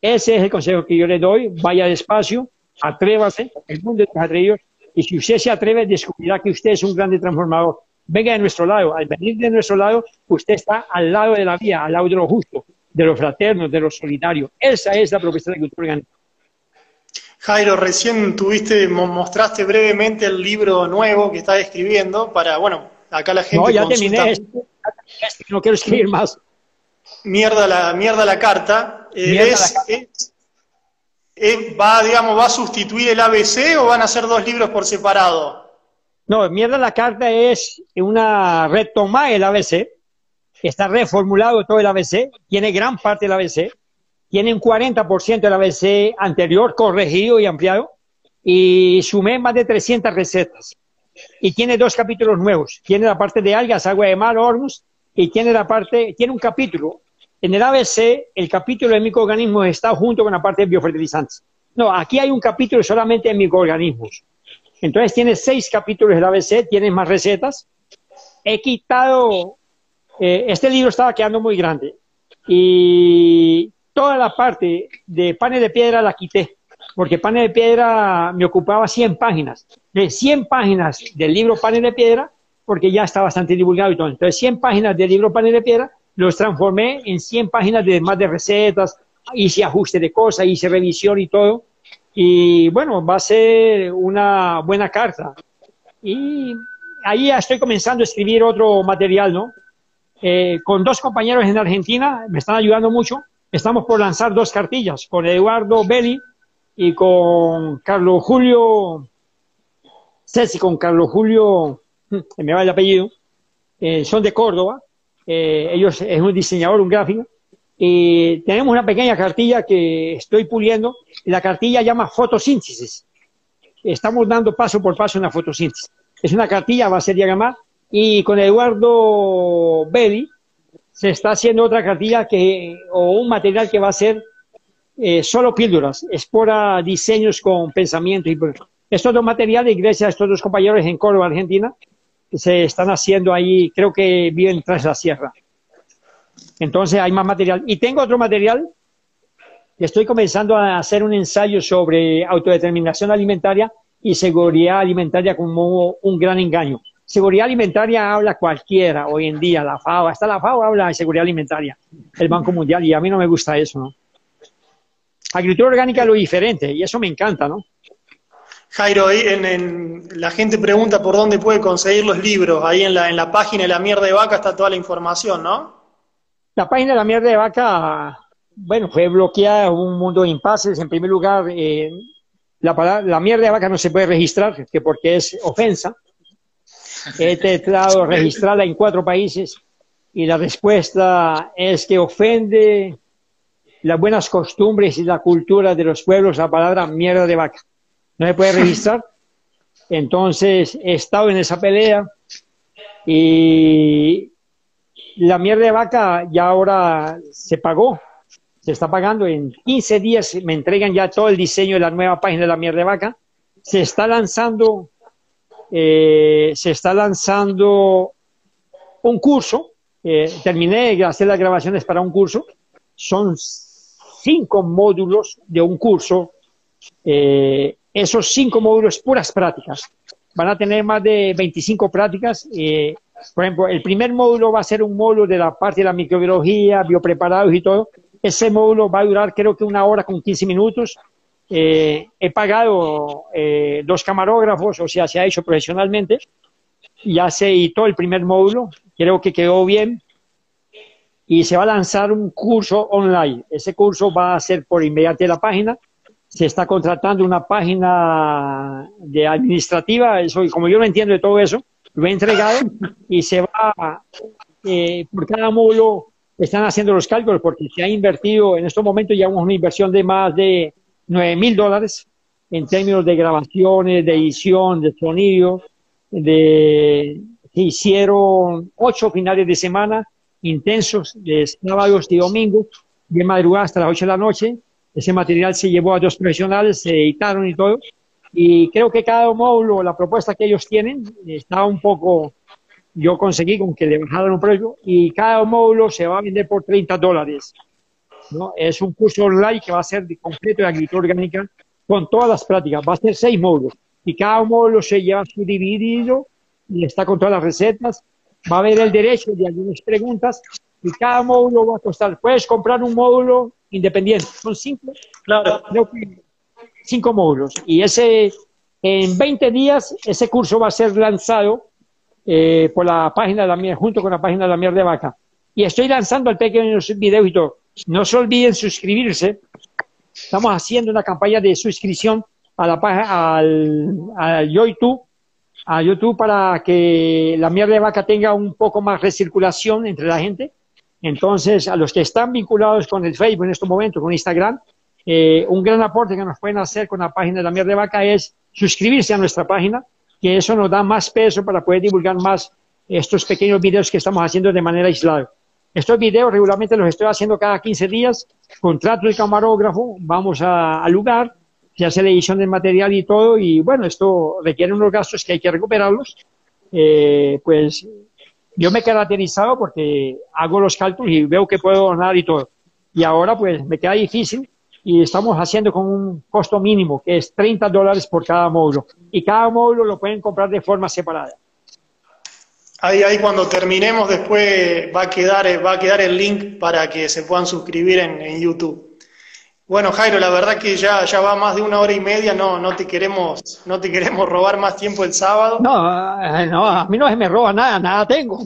Ese es el consejo que yo le doy. Vaya despacio, atrévase. El mundo está atrevido. Y si usted se atreve, descubrirá que usted es un grande transformador venga de nuestro lado. Al venir de nuestro lado, usted está al lado de la vía, al lado de lo justo, de lo fraterno, de lo solidario. Esa es la propuesta de cultura orgánica. Jairo, recién tuviste, mostraste brevemente el libro nuevo que estás escribiendo para, bueno, acá la gente. No, ya terminé, no quiero escribir más. Mierda la, mierda la carta. Eh, va, digamos, ¿Va a sustituir el ABC o van a ser dos libros por separado? No, Mierda la Carta es una retoma del ABC, está reformulado todo el ABC, tiene gran parte del ABC, tiene un 40% del ABC anterior corregido y ampliado, y sumé más de 300 recetas. Y tiene dos capítulos nuevos. Tiene la parte de algas, agua de mar, hornos, y tiene la parte, tiene un capítulo. En el ABC, el capítulo de microorganismos está junto con la parte de biofertilizantes. No, aquí hay un capítulo solamente de microorganismos. Entonces tiene seis capítulos del ABC, tiene más recetas. He quitado, eh, este libro estaba quedando muy grande y toda la parte de panes de piedra la quité, porque panes de piedra me ocupaba 100 páginas. De 100 páginas del libro Panes de piedra, porque ya está bastante divulgado y todo. Entonces, 100 páginas del libro Panes de piedra los transformé en 100 páginas de más de recetas, hice ajuste de cosas, hice revisión y todo. Y bueno, va a ser una buena carta. Y ahí ya estoy comenzando a escribir otro material, ¿no? Eh, con dos compañeros en Argentina, me están ayudando mucho. Estamos por lanzar dos cartillas, con Eduardo Belli y con Carlos Julio, Ceci, con Carlos Julio, me va el apellido, eh, son de Córdoba, eh, ellos es un diseñador, un gráfico, y tenemos una pequeña cartilla que estoy puliendo, la cartilla llama fotosíntesis. Estamos dando paso por paso en la fotosíntesis. Es una cartilla, va a ser diagramada, y con Eduardo Belli se está haciendo otra cartilla que, o un material que va a ser eh, solo píldoras, explora diseños con pensamiento. Y, estos dos materiales, gracias a estos dos compañeros en Córdoba, Argentina, se están haciendo ahí, creo que viven tras la sierra. Entonces hay más material. Y tengo otro material estoy comenzando a hacer un ensayo sobre autodeterminación alimentaria y seguridad alimentaria como un gran engaño. Seguridad alimentaria habla cualquiera hoy en día, la FAO, hasta la FAO habla de seguridad alimentaria, el Banco Mundial, y a mí no me gusta eso, ¿no? Agricultura orgánica es lo diferente, y eso me encanta, ¿no? Jairo, en, la gente pregunta por dónde puede conseguir los libros. Ahí en la, en la página de la mierda de vaca está toda la información, ¿no? La página de la mierda de vaca, bueno, fue bloqueada, un mundo de impases. En primer lugar, eh, la, la mierda de vaca no se puede registrar, que porque es ofensa. He tratado de registrarla en cuatro países y la respuesta es que ofende las buenas costumbres y la cultura de los pueblos la palabra mierda de vaca no se puede registrar. Entonces he estado en esa pelea y la mierda de vaca ya ahora se pagó, se está pagando. En 15 días me entregan ya todo el diseño de la nueva página de la mierda de vaca. Se está lanzando, eh, se está lanzando un curso. Eh, terminé de hacer las grabaciones para un curso. Son cinco módulos de un curso eh, esos cinco módulos puras prácticas. Van a tener más de 25 prácticas. Eh, por ejemplo, el primer módulo va a ser un módulo de la parte de la microbiología, biopreparados y todo. Ese módulo va a durar creo que una hora con 15 minutos. Eh, he pagado eh, dos camarógrafos, o sea, se ha hecho profesionalmente. Ya se editó el primer módulo, creo que quedó bien. Y se va a lanzar un curso online. Ese curso va a ser por inmediato la página se está contratando una página de administrativa, eso, como yo no entiendo de todo eso, lo he entregado y se va, eh, por cada módulo están haciendo los cálculos porque se ha invertido, en estos momentos llevamos una inversión de más de 9 mil dólares en términos de grabaciones, de edición, de sonido, de, se hicieron ocho finales de semana intensos de sábados y domingos, de madrugada hasta las 8 de la noche, ese material se llevó a dos profesionales, se editaron y todo. Y creo que cada módulo, la propuesta que ellos tienen, está un poco, yo conseguí con que le bajaran un precio, y cada módulo se va a vender por 30 dólares. ¿no? Es un curso online que va a ser de completo de agricultura orgánica con todas las prácticas. Va a ser seis módulos y cada módulo se lleva subdividido y está con todas las recetas. Va a haber el derecho de algunas preguntas y cada módulo va a costar. Puedes comprar un módulo independiente. Son cinco, claro, cinco módulos. Y ese, en 20 días, ese curso va a ser lanzado eh, por la página de la mía, junto con la página de la mierda de vaca. Y estoy lanzando el pequeño video y todo. No se olviden suscribirse. Estamos haciendo una campaña de suscripción a la página, al, al YouTube, a YouTube para que la mierda de vaca tenga un poco más recirculación entre la gente entonces, a los que están vinculados con el Facebook en estos momentos, con Instagram, eh, un gran aporte que nos pueden hacer con la página de la mierda de vaca es suscribirse a nuestra página, que eso nos da más peso para poder divulgar más estos pequeños videos que estamos haciendo de manera aislada. Estos videos regularmente los estoy haciendo cada 15 días, contrato el camarógrafo, vamos al lugar, se hace la edición del material y todo, y bueno, esto requiere unos gastos que hay que recuperarlos, eh, pues yo me he caracterizado porque hago los cálculos y veo que puedo donar y todo. y ahora pues me queda difícil y estamos haciendo con un costo mínimo que es 30 dólares por cada módulo y cada módulo lo pueden comprar de forma separada. Ahí, ahí cuando terminemos después va a quedar, va a quedar el link para que se puedan suscribir en, YouTube. Bueno, Jairo, la verdad que ya, ya va más de una hora y media, no, no te queremos, no te queremos robar más tiempo el sábado. No, eh, no, a mí no se me roba nada, nada tengo.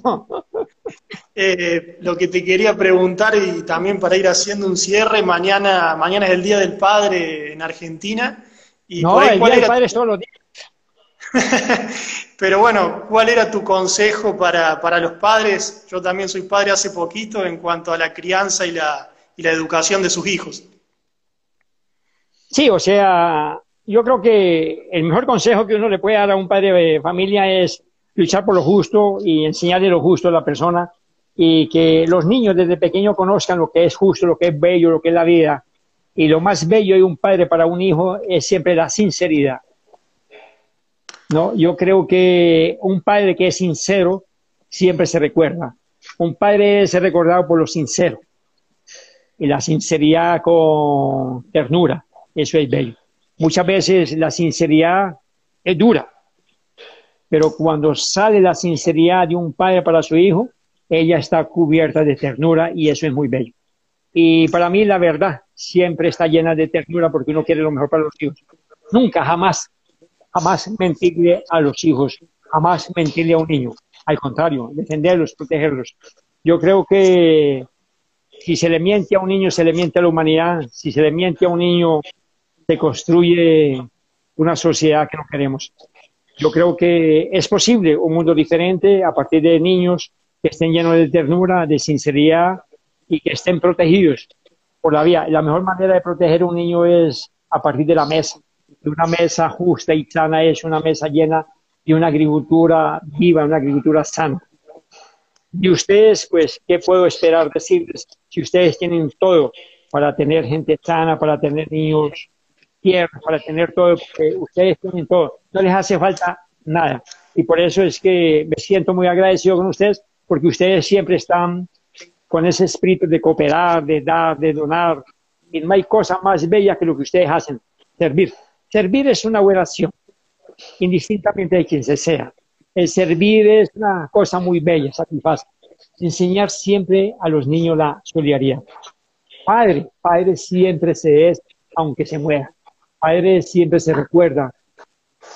Eh, lo que te quería preguntar y también para ir haciendo un cierre, mañana, mañana es el Día del Padre en Argentina. Y no, el Día del Padre días. Pero bueno, ¿cuál era tu consejo para, para, los padres? Yo también soy padre hace poquito en cuanto a la crianza y la, y la educación de sus hijos. Sí, o sea, yo creo que el mejor consejo que uno le puede dar a un padre de familia es luchar por lo justo y enseñarle lo justo a la persona y que los niños desde pequeños conozcan lo que es justo, lo que es bello, lo que es la vida. Y lo más bello de un padre para un hijo es siempre la sinceridad. ¿no? Yo creo que un padre que es sincero siempre se recuerda. Un padre es recordado por lo sincero. Y la sinceridad con ternura, eso es bello. Muchas veces la sinceridad es dura, pero cuando sale la sinceridad de un padre para su hijo, ella está cubierta de ternura y eso es muy bello. Y para mí la verdad siempre está llena de ternura porque uno quiere lo mejor para los hijos. Nunca, jamás jamás mentirle a los hijos, jamás mentirle a un niño. Al contrario, defenderlos, protegerlos. Yo creo que si se le miente a un niño, se le miente a la humanidad. Si se le miente a un niño, se construye una sociedad que no queremos. Yo creo que es posible un mundo diferente a partir de niños que estén llenos de ternura, de sinceridad y que estén protegidos por la vía. La mejor manera de proteger a un niño es a partir de la mesa una mesa justa y sana es una mesa llena de una agricultura viva, una agricultura sana. Y ustedes, pues, ¿qué puedo esperar decirles si ustedes tienen todo para tener gente sana, para tener niños tiernos, para tener todo, porque ustedes tienen todo, no les hace falta nada. Y por eso es que me siento muy agradecido con ustedes, porque ustedes siempre están con ese espíritu de cooperar, de dar, de donar. Y no hay cosa más bella que lo que ustedes hacen, servir. Servir es una buena acción, indistintamente de quien se sea. El servir es una cosa muy bella, satisface. Enseñar siempre a los niños la solidaridad. Padre, padre siempre se es, aunque se muera. Padre siempre se recuerda,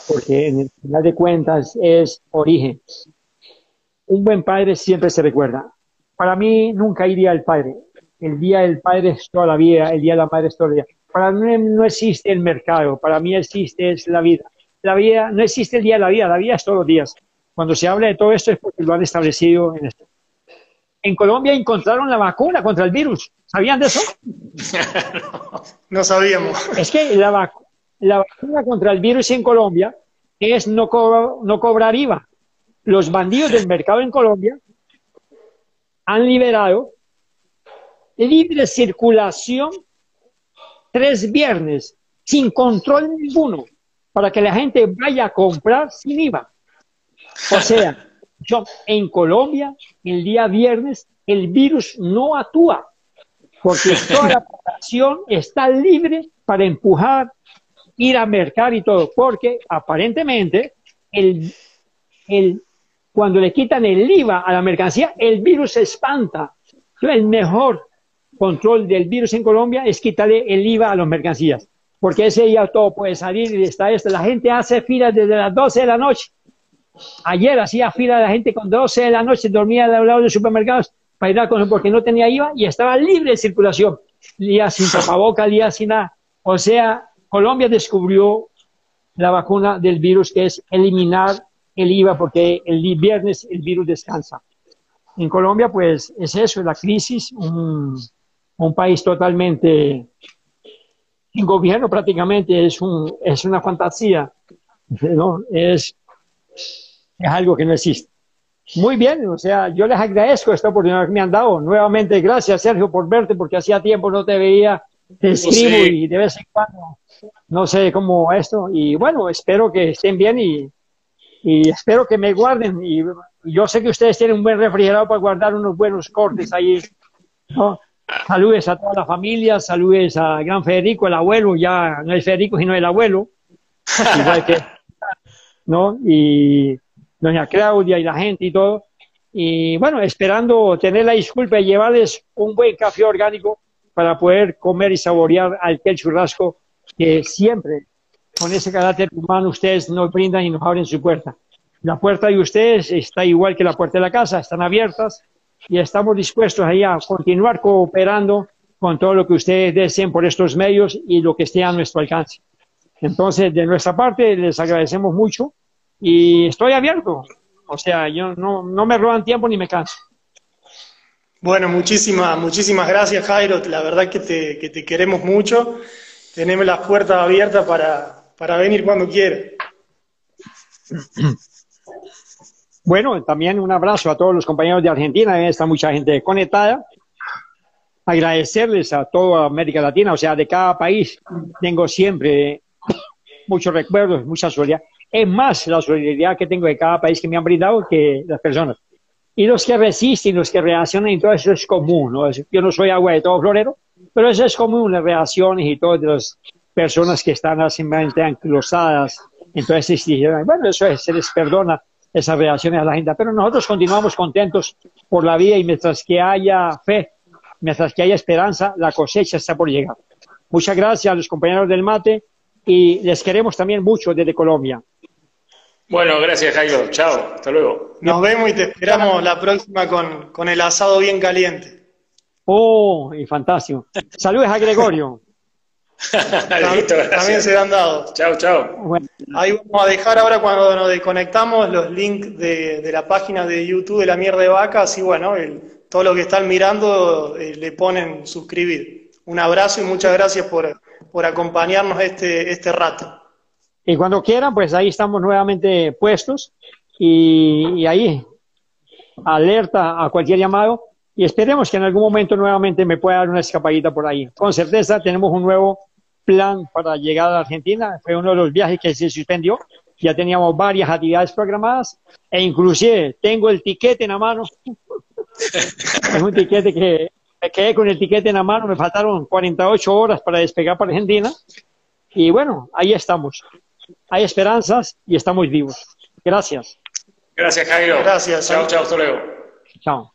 porque en el final de cuentas es origen. Un buen padre siempre se recuerda. Para mí nunca iría al padre. El día del padre es toda la vida, el día de la madre es toda la vida. Para mí no existe el mercado, para mí existe es la vida. La vida, no existe el día de la vida, la vida es todos los días. Cuando se habla de todo esto es porque lo han establecido en esto. En Colombia encontraron la vacuna contra el virus. ¿Sabían de eso? no, sabíamos. Es que la, vacuna contra el virus en Colombia es no, no cobrar IVA. Los bandidos del mercado en Colombia han liberado libre circulación tres viernes sin control ninguno para que la gente vaya a comprar sin IVA. O sea, yo, en Colombia, el día viernes, el virus no actúa, porque toda la población está libre para empujar, ir a mercar y todo, porque aparentemente el, el, cuando le quitan el IVA a la mercancía, el virus se espanta. El mejor control del virus en Colombia es quitarle el IVA a las mercancías, porque ese día todo puede salir y está esto. La gente hace filas desde las 12 de la noche. Ayer hacía fila la gente con 12 de la noche, dormía al lado de los supermercados para ir a comer porque no tenía IVA y estaba libre de circulación. Día sin tapaboca, día sin nada. O sea, Colombia descubrió la vacuna del virus que es eliminar el IVA porque el viernes el virus descansa. En Colombia, pues es eso, la crisis, un país totalmente sin gobierno prácticamente es, un, es una fantasía, ¿no? Es, es algo que no existe. Muy bien, o sea, yo les agradezco esta oportunidad que me han dado. Nuevamente, gracias Sergio por verte, porque hacía tiempo no te veía, te escribo y de vez en cuando, no sé cómo esto. Y bueno, espero que estén bien y, y espero que me guarden. Y yo sé que ustedes tienen un buen refrigerador para guardar unos buenos cortes ahí, ¿no? Saludes a toda la familia, saludes a gran Federico, el abuelo, ya no es Federico, sino el abuelo. Igual que, ¿no? Y doña Claudia y la gente y todo. Y bueno, esperando tener la disculpa y llevarles un buen café orgánico para poder comer y saborear aquel churrasco que siempre, con ese carácter humano, ustedes nos brindan y nos abren su puerta. La puerta de ustedes está igual que la puerta de la casa, están abiertas y estamos dispuestos ahí a continuar cooperando con todo lo que ustedes deseen por estos medios y lo que esté a nuestro alcance. Entonces, de nuestra parte, les agradecemos mucho y estoy abierto. O sea, yo no, no me roban tiempo ni me canso. Bueno, muchísimas, muchísimas gracias, Jairo. La verdad que te, que te queremos mucho. Tenemos las puertas abiertas para, para venir cuando quieras. Bueno, también un abrazo a todos los compañeros de Argentina, está mucha gente conectada. Agradecerles a toda América Latina, o sea, de cada país tengo siempre muchos recuerdos, mucha solidaridad. Es más la solidaridad que tengo de cada país que me han brindado que las personas. Y los que resisten, los que reaccionan, y todo eso es común. ¿no? Yo no soy agua de todo florero, pero eso es común, las reacciones y todas las personas que están simplemente anquilosadas. Entonces, bueno, eso es, se les perdona esas reacciones a la gente. Pero nosotros continuamos contentos por la vida y mientras que haya fe, mientras que haya esperanza, la cosecha está por llegar. Muchas gracias a los compañeros del mate y les queremos también mucho desde Colombia. Bueno, gracias Jairo. Chao, hasta luego. Nos vemos y te esperamos la próxima con, con el asado bien caliente. Oh, y fantástico. Saludos a Gregorio. también, se han dado. Chao, chao. Ahí vamos a dejar ahora cuando nos desconectamos los links de, la página de YouTube de la mierda de vaca, así bueno, todo lo que están mirando eh, le ponen suscribir. Un abrazo y muchas gracias por, por acompañarnos este, este rato. Y cuando quieran, pues ahí estamos nuevamente puestos y, y ahí alerta a cualquier llamado y esperemos que en algún momento nuevamente me pueda dar una escapadita por ahí. Con certeza tenemos un nuevo plan para llegar a Argentina. Fue uno de los viajes que se suspendió. Ya teníamos varias actividades programadas e inclusive tengo el tiquete en la mano. es un tiquete que me quedé con el tiquete en la mano. Me faltaron 48 horas para despegar para Argentina. Y bueno, ahí estamos. Hay esperanzas y estamos vivos. Gracias. Gracias, Jairo. Gracias. Chao, chao, hasta luego. Chao.